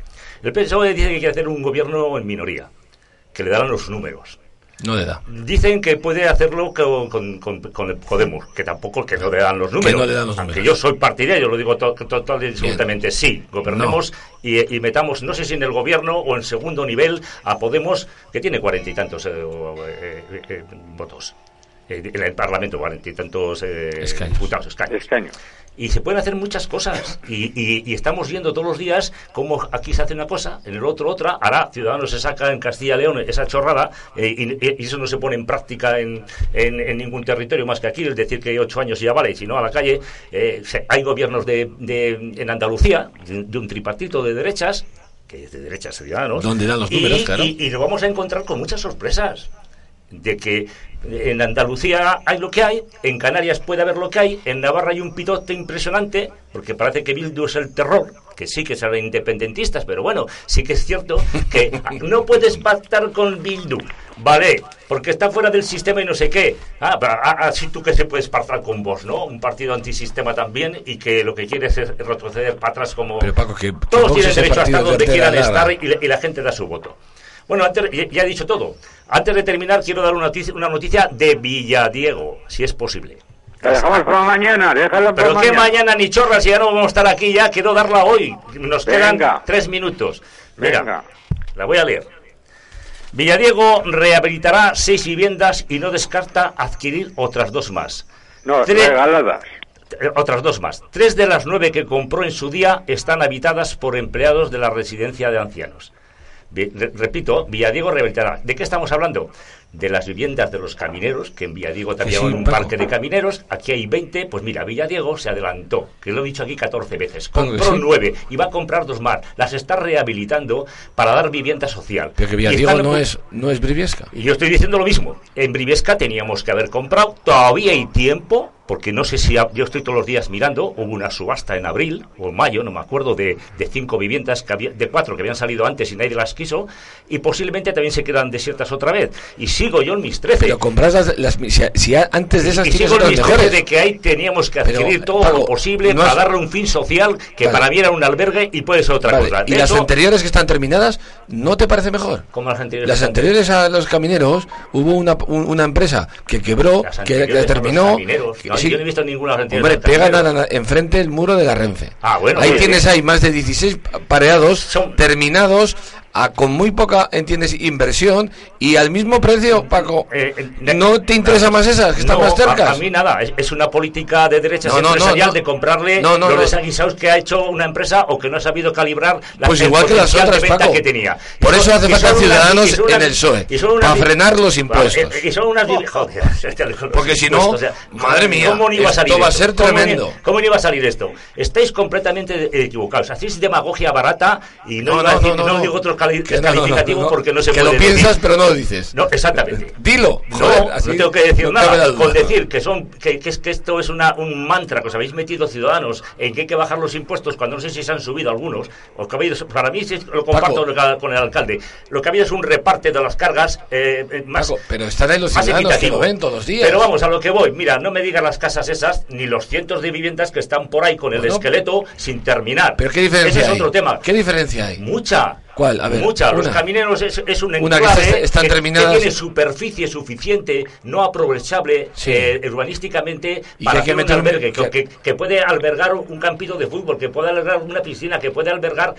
El PSOE dice que quiere hacer un gobierno en minoría, que le darán los números. No le da. Dicen que puede hacerlo con, con, con- con el Podemos, que tampoco que no le dan los números. no le dan los Aunque números. yo soy partidario, lo digo to- to- total y absolutamente sí. Gobernemos y, y metamos, no sé si en el gobierno o en segundo nivel, a Podemos, que tiene cuarenta y tantos eh, eh, eh, eh, votos. En el Parlamento, cuarenta y tantos eh, diputados, escaños. Y se pueden hacer muchas cosas. Y, y- y estamos viendo todos los días cómo aquí se hace una cosa, en el otro otra. Ahora Ciudadanos se saca en Castilla y León esa chorrada eh, y, y eso no se pone en práctica en, en- en ningún territorio más que aquí. Es decir, que ocho años ya vale, y si no a la calle. Eh, hay gobiernos de, de- en Andalucía, de, de un tripartito de derechas, que es de derechas Ciudadanos. Donde dan los y- números, claro. y- y nos vamos a encontrar con muchas sorpresas de que en Andalucía hay lo que hay, en Canarias puede haber lo que hay, en Navarra hay un pitote impresionante, porque parece que Bildu es el terror, que sí que serán independentistas, pero bueno, sí que es cierto que no puedes pactar con Bildu, vale, porque está fuera del sistema y no sé qué. Ah, pero ah, ah, tú que se puedes pactar con vos, ¿no? Un partido antisistema también y que lo que quieres es retroceder para atrás como... Pero Paco, que Todos tienen derecho a estar donde quieran estar y la gente da su voto. Bueno, antes, ya he dicho todo. Antes de terminar, quiero dar una noticia, una noticia de Villadiego, si es posible. La dejamos para mañana, déjalo para Pero que mañana. mañana ni chorras, si ya no vamos a estar aquí ya, quiero darla hoy. Nos quedan tres minutos. Mira, Venga. la voy a leer. Villadiego rehabilitará seis viviendas y no descarta adquirir otras dos más. No, regaladas. Otras dos más. Tres de las nueve que compró en su día están habitadas por empleados de la residencia de ancianos. Repito, Villadiego rehabilitará. ¿De qué estamos hablando? De las viviendas de los camineros, que en Villadiego también Sí, hay un Paco. parque de camineros. Aquí hay 20. Pues mira, Villadiego se adelantó, que lo he dicho aquí 14 veces. Compró sí. nueve y va a comprar dos más. Las está rehabilitando para dar vivienda social. Pero que Villadiego no es, no es Briviesca. y yo estoy diciendo lo mismo. En Briviesca teníamos que haber comprado. Todavía hay tiempo, porque no sé si ha- yo estoy todos los días mirando. Hubo una subasta en abril o mayo, no me acuerdo, de, de cinco viviendas, que había, de cuatro que habían salido antes y nadie las quiso. Y posiblemente también se quedan desiertas otra vez. Y sigo yo en mis 13. Pero compras las, las- si, si antes de esas y tienes sigo en mis 13 mejores. de que ahí teníamos que Pero, adquirir todo lo posible no para darle un fin social que Vale. para mí era un albergue y puede ser otra Vale, cosa. y las anteriores que están terminadas, ¿no te parece mejor? como las anteriores. Las anteriores a los camineros hubo una, un- una empresa que quebró, que, terminó. que No, sí. Yo no he visto ninguna Hombre, pegan a la- enfrente el muro de la Renfe. Ah, bueno, Ahí tienes ahí más de 16 pareados terminados a, con muy poca, entiendes, inversión y al mismo precio, Paco. ¿No te interesa más esas que están Eh, No, más cercas? A, a mí nada, es, es una política de derechas No, no, empresarial de comprarle los desaguisados que ha hecho una empresa o que no ha sabido calibrar la Pues igual que las de otras, venta Paco. que tenía. Por son- eso hace falta ciudadanos unas- en el PSOE, para frenar los impuestos. eh, Y son unas... Joder, Porque si no, o sea, madre mía, ¿cómo no iba a esto salir va a ser ¿Cómo ni- tremendo. ¿Cómo iba a salir esto? Estáis completamente equivocados. Hacéis demagogia barata y no, No, iba a no, decir, no, no, no. digo otro cali- Que no, no, porque no se Que puede lo piensas, decir. pero no lo dices. No, exactamente. Dilo. No, así no tengo que decir nada. Con decir que son que, que es que esto es una, un mantra que os habéis metido ciudadanos en que hay que bajar los impuestos cuando no sé si se han subido algunos. O que habéis- para mí lo comparto Paco. con el alcalde. Lo que ha habido es un reparte de las cargas eh, eh, más. Paco, pero están ahí los ciudadanos que lo ven todos los días. Pero vamos a lo que voy. Mira, no me digas las casas esas ni los cientos de viviendas que están por ahí con el esqueleto sin terminar. ¿Pero qué diferencia Ese es hay? otro tema. ¿Qué diferencia hay? Mucha. ¿Cuál? A ver, Mucha. Los camineros es, es un Una que enclave está- que- tiene superficie suficiente, no aprovechable Sí. eh, urbanísticamente Y para que hacer meter un- albergue, que puede albergar un campito de fútbol, que puede albergar una piscina, que puede albergar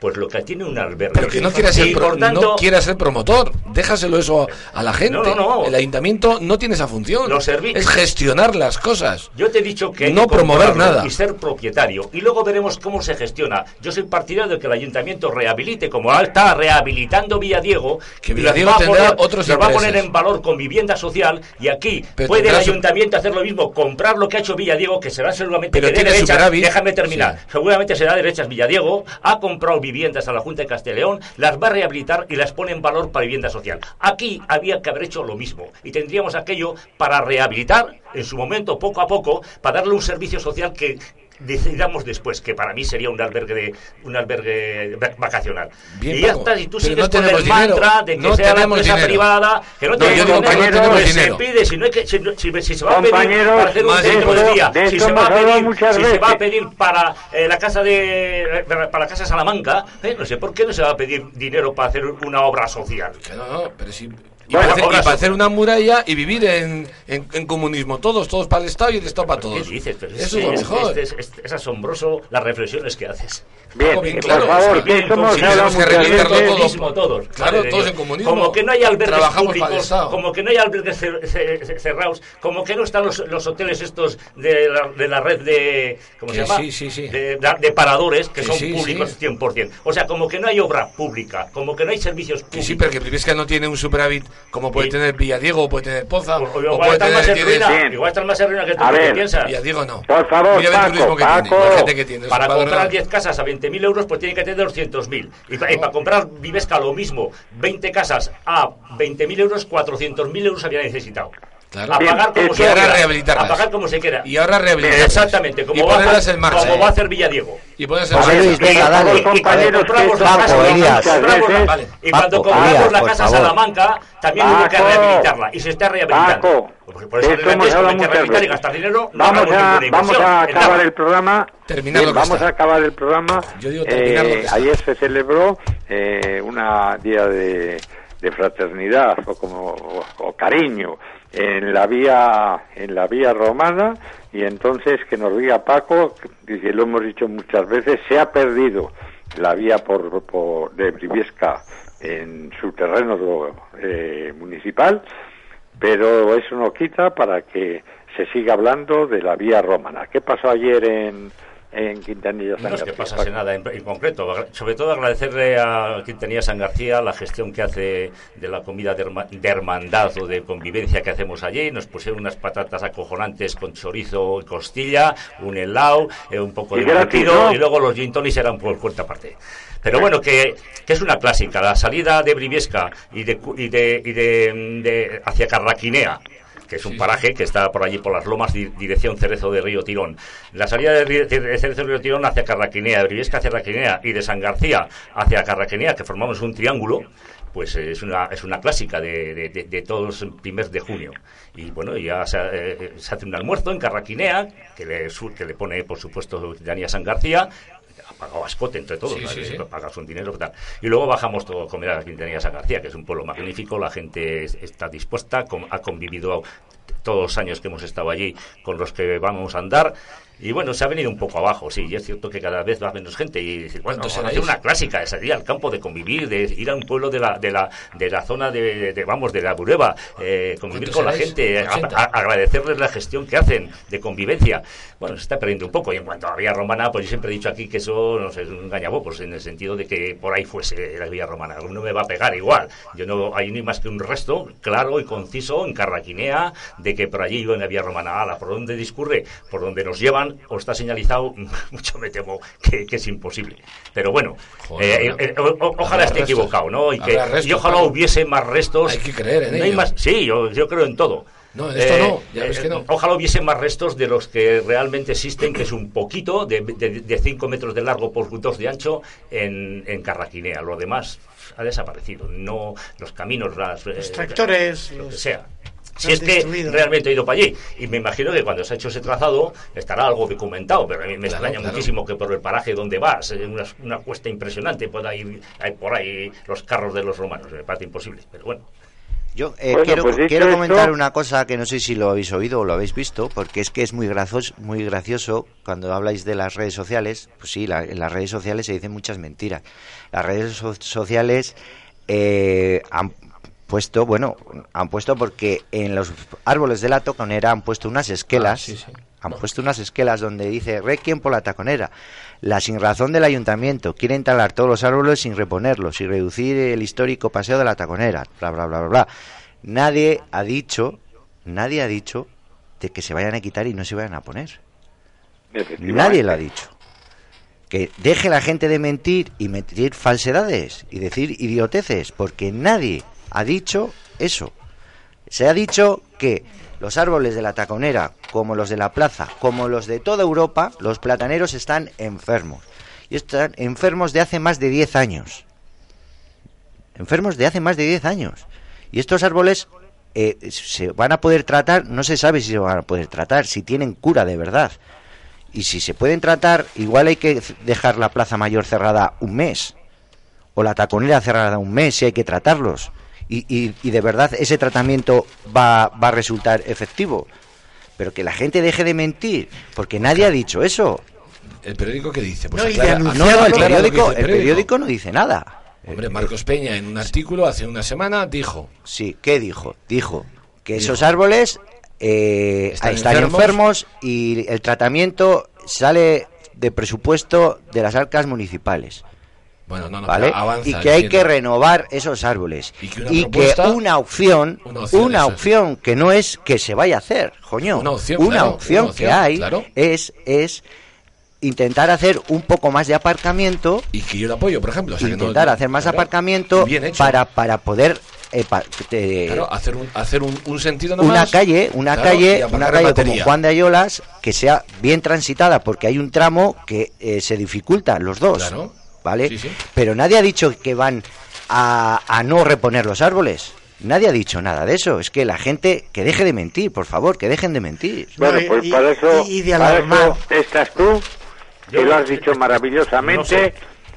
pues lo que tiene un albergue. Pero que no quiera ser, pro- tanto, no ser promotor. Déjaselo eso a la gente. No, no, no. El ayuntamiento no tiene esa función. Los es gestionar las cosas. Yo te he dicho que hay No que promover nada. y ser propietario. Y luego veremos cómo se gestiona. Yo soy partidario de que el ayuntamiento rehabilite, como está rehabilitando Villadiego, Que Villadiego las va a tendrá poner- otros va a poner en valor con vivienda social. Y aquí Pero puede el su- ayuntamiento hacer lo mismo, comprar lo que ha hecho Villadiego, que será seguramente Pero de derechas. Déjame terminar. Seguramente será de derechas Villadiego. Ha comprado viviendas a la Junta de Castellón, las va a rehabilitar y las pone en valor para vivienda social. Aquí había que haber hecho lo mismo. Y tendríamos aquello para rehabilitar en su momento, poco a poco, para darle un servicio social que decidamos después, que para mí sería un albergue de, un albergue va- vacacional. Bien, y ya está, y tú pero sigues no con el dinero, mantra de que no sea la empresa dinero. privada, que no, No, tenemos que no dinero, tenemos pues dinero. se pide, si no hay que, si, si- si se va a pedir para hacer un centro de día, de si se va a pedir, si se va a pedir para eh, la casa de para la casa Salamanca, eh, no sé por qué no se va a pedir dinero para hacer una obra social. Que no, no, pero sí. Y, Bueno, para, hacer, y para hacer una muralla y vivir en, en- en comunismo, todos, todos para el Estado y el Estado para todos. ¿Qué dices? Pero Eso es lo es, mejor. es- es- es asombroso las reflexiones que haces. Bien, bien por claro, favor, que esto hemos Sí, hablado tenemos que todo. comunismo todos. Claro, todos en comunismo. Como que no hay albergues públicos, como que no hay albergues cer- cer- cer- cerrados, como que no están los, los hoteles estos de la, de la red de ¿cómo se llama? sí, sí, sí. De, de- paradores que son públicos sí. 100%. O sea, como que no hay obra pública, como que no hay servicios públicos. sí, pero que no tiene un superávit como puede Sí. tener Villadiego, o puede tener Poza, O- o o igual puede más tener... tienes- ruina, Bien. igual están más en ruina que tú que ver. piensas. Villadiego no. Por favor, Mira el turismo que tiene, Paco. la gente que tiene. Para comprar padrona. 10 casas a 20.000 euros, pues tiene que tener 200.000. Y, pa- y para comprar Vivesca lo mismo, 20 casas a 20.000 euros, 400.000 euros había necesitado. Claro. A Bien, pagar como se Y ahora quiera. rehabilitarlas. A pagar como se quiera. Y ahora rehabilitarlas. Exactamente, como, Y va, a ponerlas hacer, en marcha. como va a hacer Villadiego. Y ponerse José en Luis, marcha. venga, dale. compañeros, compramos la Paco, casa, Vale. y cuando compramos la casa. Salamanca, también hubo que rehabilitarla. Y se está rehabilitando. Por eso Esto hemos hablado muchas y gastar dinero, Vamos a, vamos a acabar el programa. Terminar Bien, lo que vamos a acabar el programa. Yo digo terminar lo que Eh, está. ayer se celebró eh, una día de, de fraternidad o como o, o cariño en la vía en la vía romana y entonces que nos diga Paco, dice lo hemos dicho muchas veces, se ha perdido la vía por, por de Briviesca en su terreno eh, municipal, pero eso no quita para que se siga hablando de la vía romana. ¿Qué pasó ayer en, en Quintanilla San No es que García, pasase nada en, en concreto. Sobre todo agradecerle a Quintanilla San García la gestión que hace de la comida de, herma- de hermandad o de convivencia que hacemos allí. Nos pusieron unas patatas acojonantes con chorizo y costilla, un helado, eh, un poco Y de ¿no? y luego los gin tonics eran por cuenta aparte. Pero bueno, que, que es una clásica. La salida de Briviesca y de, y de, y de, de- hacia Carraquinea que es un paraje que está por allí por las lomas, di- dirección Cerezo de Río Tirón. La salida de, Cerezo de Río Tirón hacia Carraquinea, de Briviesca hacia Carraquinea y de San García hacia Carraquinea, que formamos un triángulo, pues eh, es una, es una clásica de, de, de- de todos los primeros de junio. Y bueno, ya se, eh, se hace un almuerzo en Carraquinea, que le, que le pone, por supuesto, Dania San García, pagado a escote entre todos, Sí, ¿no? sí, sí. pagas un dinero y tal. Y luego bajamos todo a comer a la Quintanilla San García, que es un pueblo magnífico, la gente es- está dispuesta, com- ha convivido todos los años que hemos estado allí con los que vamos a andar. Y bueno, se ha venido un poco abajo, sí, y es cierto que cada vez va menos gente. Y bueno, hacer una clásica, de salir al campo, de convivir, de ir a un pueblo de la, de la, de la zona de, de, vamos, de la Bureba, eh, convivir ¿Cuántos con la gente, a- 80. a- agradecerles la gestión que hacen de convivencia. Bueno, se está perdiendo un poco. Y en cuanto a la Vía Romana, pues yo siempre he dicho aquí que eso no sé, es un engañabobos en el sentido de que por ahí fuese la Vía Romana. No me va a pegar igual. Yo no hay ni más que un resto claro y conciso en Carraquinea de que por allí iba en la Vía Romana. Ala, ¿por dónde discurre? Por donde nos llevan o está señalizado, mucho me temo que, que es imposible. Pero bueno, Joder, eh, eh, o- ojalá esté restos. equivocado, ¿no? Y, que, Habrá restos, y ojalá Paco. hubiese más restos. Hay que creer en No hay ello. más- sí, yo, yo creo en todo. No, en esto no, ya ves que no. Eh, Ojalá hubiese más restos de los que realmente existen, que es un poquito, de 5 metros de largo por 2 de ancho, en, en Carraquinea. Lo demás ha desaparecido. No Los caminos, las, eh, Los tractores, lo que los- sea. Si es que destruido. realmente he ido para allí. Y me imagino que cuando se ha hecho ese trazado estará algo documentado. Pero a mí me Claro, extraña claro. muchísimo que por el paraje donde vas, una, una cuesta impresionante, pueda ir hay por ahí los carros de los romanos. Me parece imposible. Pero bueno. Yo eh, Bueno, quiero, pues quiero esto- comentar una cosa que no sé si lo habéis oído o lo habéis visto, porque es que es muy gracioso, muy gracioso cuando habláis de las redes sociales. Pues sí, la- en las redes sociales se dicen muchas mentiras. Las redes so- sociales eh, han puesto, bueno, han puesto porque en los árboles de la taconera han puesto unas esquelas. Ah, sí, sí. Han puesto unas esquelas donde dice Requiem por la taconera. La sin razón del ayuntamiento quiere talar todos los árboles sin reponerlos y reducir el histórico paseo de la taconera. Bla, bla, bla, bla, bla. Nadie ha dicho, nadie ha dicho de que se vayan a quitar y no se vayan a poner. Nadie lo ha dicho. Que deje la gente de mentir y mentir falsedades y decir idioteces, porque nadie ha dicho eso. Se ha dicho que los árboles de la taconera, como los de la plaza, como los de toda Europa, los plataneros están enfermos. Y están enfermos de hace más de 10 años. Enfermos de hace más de 10 años. Y estos árboles eh, se van a poder tratar, no se sabe si se van a poder tratar, si tienen cura de verdad. Y si se pueden tratar, igual hay que dejar la Plaza Mayor cerrada un mes. O la taconera cerrada un mes si hay que tratarlos. Y, y- y de verdad ese tratamiento va, va a resultar efectivo. Pero que la gente deje de mentir, porque nadie ha dicho eso. ¿El periódico qué dice? Pues No, aclara- no, el periódico- dice el periódico no dice nada. Hombre, Marcos Peña en un artículo hace una semana dijo. Sí, ¿qué dijo? Dijo que Dijo. esos árboles eh, Están están, enfermos. enfermos. y el tratamiento sale de presupuesto de las arcas municipales. Bueno, no, no, ¿vale? avanza, y que hay entiendo. que renovar esos árboles. Y que una Y propuesta- que una opción, Una una opción, que no es que se vaya a hacer, coño. Una opción, Una claro, opción una que hay claro. es, es intentar hacer un poco más de aparcamiento. Y que yo lo apoyo, por ejemplo. o sea, que no- intentar hacer más claro, aparcamiento para, para poder... eh, pa- te- Claro, hacer un, hacer un, un sentido una calle, una Claro, calle, una calle como. Juan de Ayolas que sea bien transitada porque hay un tramo que eh, se dificulta los dos, Claro. ¿Vale? Sí, sí. Pero nadie ha dicho que van a, a no reponer los árboles. Nadie ha dicho nada de eso. Es que la gente que deje de mentir, por favor, que dejen de mentir. Bueno, pues para eso, para eso estás tú, que lo has dicho maravillosamente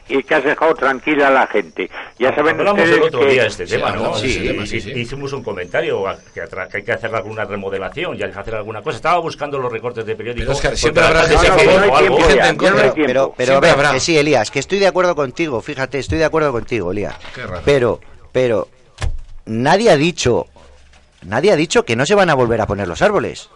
y que has dejado tranquila a la gente. Ya saben Hablamos ustedes el otro que... día de este tema, ¿no? de Sí, este tema, sí, sí, sí. hicimos un comentario que, hay que hacer alguna remodelación y hay que hacer alguna cosa. Estaba buscando los recortes de periódicos. Pero, porque siempre la habrá gente en contra. Pero, pero, pero ver, habrá. que sí, Elías, que estoy de acuerdo contigo, fíjate, estoy de acuerdo contigo, Elías. Qué raro. Pero, pero, nadie ha dicho, nadie ha dicho que no se van a volver a poner los árboles.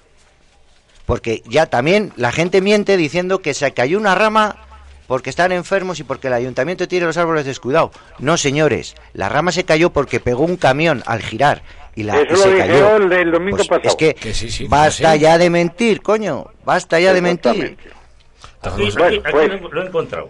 Porque ya también la gente miente diciendo que se cayó una rama porque están enfermos y porque el ayuntamiento tiene los árboles descuidados. No, señores, la rama se cayó porque pegó un camión al girar y, la, Eso y se lo cayó. dijeron el domingo Pues pasado. Es que, Que sí, sí, basta sí. ya de mentir, coño, basta ya de mentir. Aquí, aquí- Bueno, aquí pues- lo he encontrado.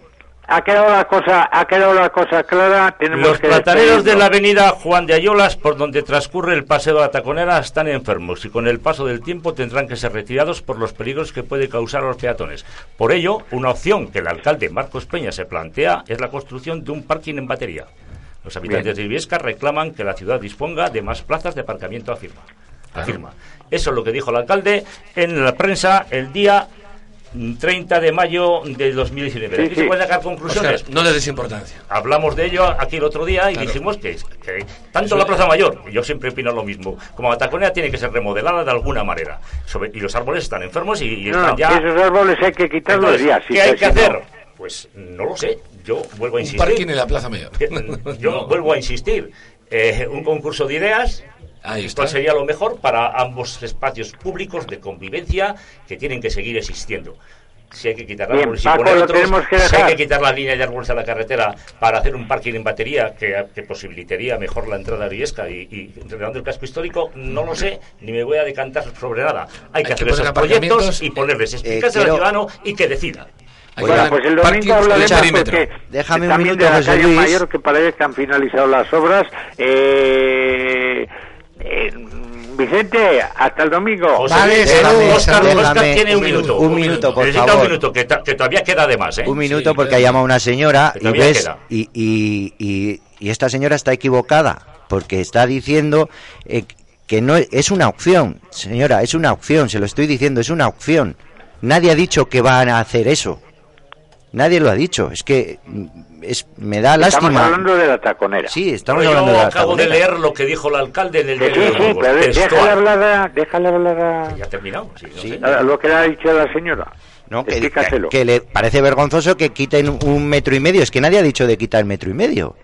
Ha quedado la cosa, ha quedado la cosa clara. Tenemos Los que plataneros de la avenida Juan de Ayolas, por donde transcurre el paseo de la Taconera, están enfermos y con el paso del tiempo tendrán que ser retirados por los peligros que puede causar a los peatones. Por ello, una opción que el alcalde Marcos Peña se plantea es la construcción de un parking en batería. Los habitantes de Ibiesca reclaman que la ciudad disponga de más plazas de aparcamiento, afirma. afirma. Eso es lo que dijo el alcalde en la prensa el día 30 de mayo de 2019. Sí, Aquí sí. se pueden sacar conclusiones. Óscar, no le des importancia. Hablamos de ello aquí el otro día y Claro. dijimos que, que tanto Eso la Plaza Mayor, yo siempre opino lo mismo, como la Taconera tiene que ser remodelada de alguna manera. Sobre- y los árboles están enfermos y, y No, están no, ya... esos árboles hay que quitarlos Entonces, ya. sí, ¿Qué hay que sí, no. hacer? Pues no lo sé. Yo vuelvo a Un insistir. parking en la Plaza Mayor. Yo vuelvo a insistir. Eh, un concurso de ideas. Ahí está. ¿Cuál sería lo mejor para ambos espacios públicos de convivencia que tienen que seguir existiendo? Si hay que quitar Bien, árboles y Paco, poner otros, que si hay que quitar la línea de árboles a la carretera para hacer un parking en batería que, que posibilitaría mejor la entrada a Riesca y, y el casco histórico, no lo sé, ni me voy a decantar sobre nada. Hay que Hay que hacer poner esos proyectos y ponerles, explicarse quiero- al ciudadano y que decida. Bueno, pues el domingo hablaremos porque Déjame un también minuto, de la José calle Luis. Mayor que parece que han finalizado las obras. Eh, eh, Vicente, hasta el domingo. José Luis, déjame, Óscar, déjame. Óscar tiene un Un minuto. un minuto, por Necesita favor. un minuto, que, todavía queda de más, ¿eh? Un minuto porque ha llamado una señora Que y todavía ves queda. y, y, y, y esta señora está equivocada porque está diciendo eh, que no es una opción, señora, es una opción, se lo estoy diciendo, es una opción. Nadie ha dicho que van a hacer eso. Nadie lo ha dicho. Es que mm, es me da Estamos lástima. hablando de la taconera. Sí, estamos Pero hablando de la acabo de taconera. leer lo que dijo el alcalde en el sí, sí, pero déjale hablar a... Déjale hablar a... Ya ha terminado. Sí, no sé. a lo que le ha dicho la señora. No, que, le parece vergonzoso que quiten un metro y medio. Es que nadie ha dicho de quitar metro y medio.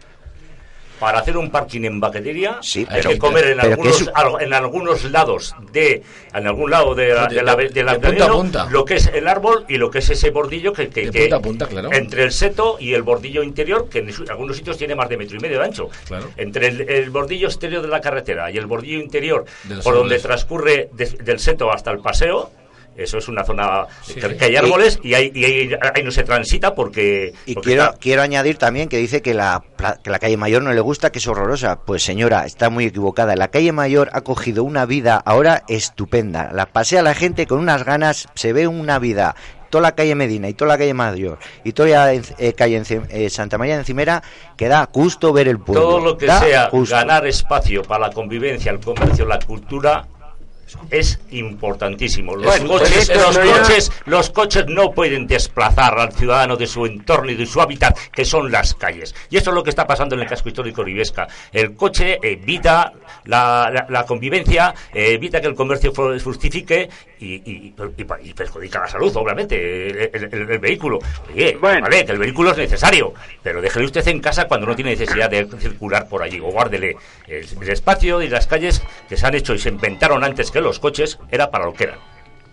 Para hacer un parking en baquetería hay pero- que comer en algunos, es- en algunos lados de en algún lado de la, De- la, la punta. lo que es el árbol y lo que es ese bordillo que, que- De que- punta a punta, claro. entre el seto y el bordillo interior que en algunos sitios tiene más de metro y medio de ancho Claro. entre el, el bordillo exterior de la carretera y el bordillo interior por donde transcurre del seto hasta el paseo eso es una zona Sí. que, que hay árboles y, ahí, y ahí- ahí no se transita porque, Y porque quiero, está- quiero añadir también que dice que la, pla- que la calle Mayor no le gusta, que es horrorosa. Pues señora, está muy equivocada. La calle Mayor ha cogido una vida ahora estupenda. La pasea la gente con unas ganas, se ve una vida. Toda la calle Medina y toda la calle Mayor y toda la eh, calle Ence- eh, Santa María de Encimera que da gusto ver el pueblo. todo lo que Da sea gusto. ganar espacio para la convivencia, el comercio, la cultura es importantísimo. Los, Bueno, pues coches, los, ya- coches, los coches no pueden desplazar al ciudadano de su entorno y de su hábitat, que son las calles. Y esto es lo que está pasando en el casco histórico Ribesca. El coche evita la, la- la convivencia, evita que el comercio fructifique y, y- y- y perjudica la salud, obviamente, el, el- el- el vehículo. Oye, vale, que el vehículo es necesario, pero déjele usted en casa cuando no tiene necesidad de circular por allí, o guárdele el, el espacio y las calles que se han hecho y se inventaron antes que los coches, era para lo que eran.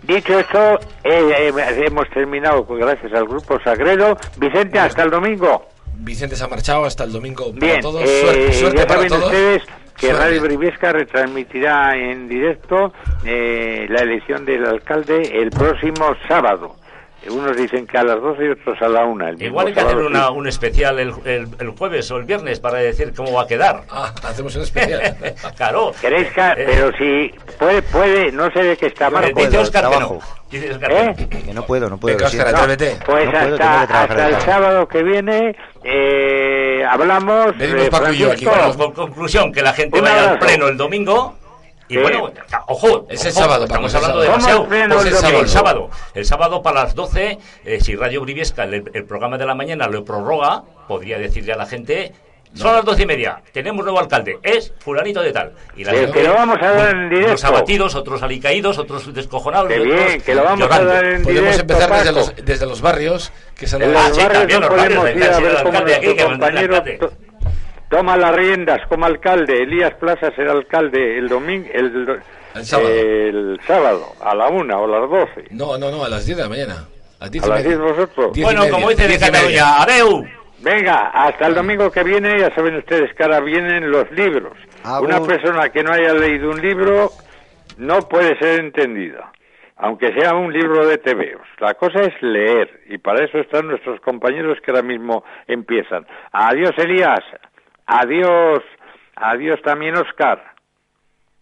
Dicho esto, eh, eh, hemos terminado con- gracias al grupo Sagredo. Vicente, hasta el domingo. Vicente se ha marchado hasta el domingo para Bien, todos. eh, Suerte, suerte ya para saben todos. ustedes que Suerte. Radio Briviesca retransmitirá en directo eh, la elección del alcalde el próximo sábado. Unos dicen que a las 12 y otros a la 1. El mismo Igual hay que hacer una, un especial el, el- el jueves o el viernes para decir cómo va a quedar. Ah, hacemos un especial. claro. ¿Queréis que, Eh, pero si puede, puede, no sé de qué está mal. Eh, dice Óscar que no. trabajo. Dice Óscar ¿Eh? que no. Que no puedo, no puedo. Siento. Óscar, atrévete. Pues No puedo, hasta, que trabajar hasta el sábado que viene, eh, hablamos Venimos de Paco y yo aquí, bueno, por conclusión, que la gente vaya al pleno el domingo. Y bueno, ojo, Es el ojo, sábado, estamos hablando sábado. demasiado. ¿Cómo el pleno Pues el sábado, el sábado. El sábado para las 12, eh, si Radio Briviesca, el, el programa de la mañana lo prorroga, podría decirle a la gente. Son las doce y media, tenemos nuevo alcalde, es fulanito de tal. Y la Que- gente, que lo vamos a dar en directo. Unos abatidos, otros alicaídos, otros descojonados. Bien, otros que lo vamos a llorando. dar en Podemos directo, empezar desde los, desde los barrios, que En los Ah, sí, también no los barrios, podemos ir a ver el cómo alcalde aquí, nuestro que manda el compañero toma las riendas como alcalde. Elías Plaza será alcalde el domingo, el, El sábado. el sábado, a la una o a las doce. No, no, no, a las 10 de la mañana. A, las 10 A las media. 10 vosotros. Diez y Bueno, media, como dice de diez. Cataluña, adeu. Venga, hasta el domingo que viene, ya saben ustedes que ahora vienen los libros. Una persona que no haya leído un libro no puede ser entendida, aunque sea un libro de tebeos. La cosa es leer, y para eso están nuestros compañeros que ahora mismo empiezan. Adiós, Elías. Adiós. Adiós también, Oscar.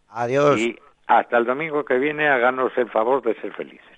Adiós. Y hasta el domingo que viene, háganos el favor de ser felices.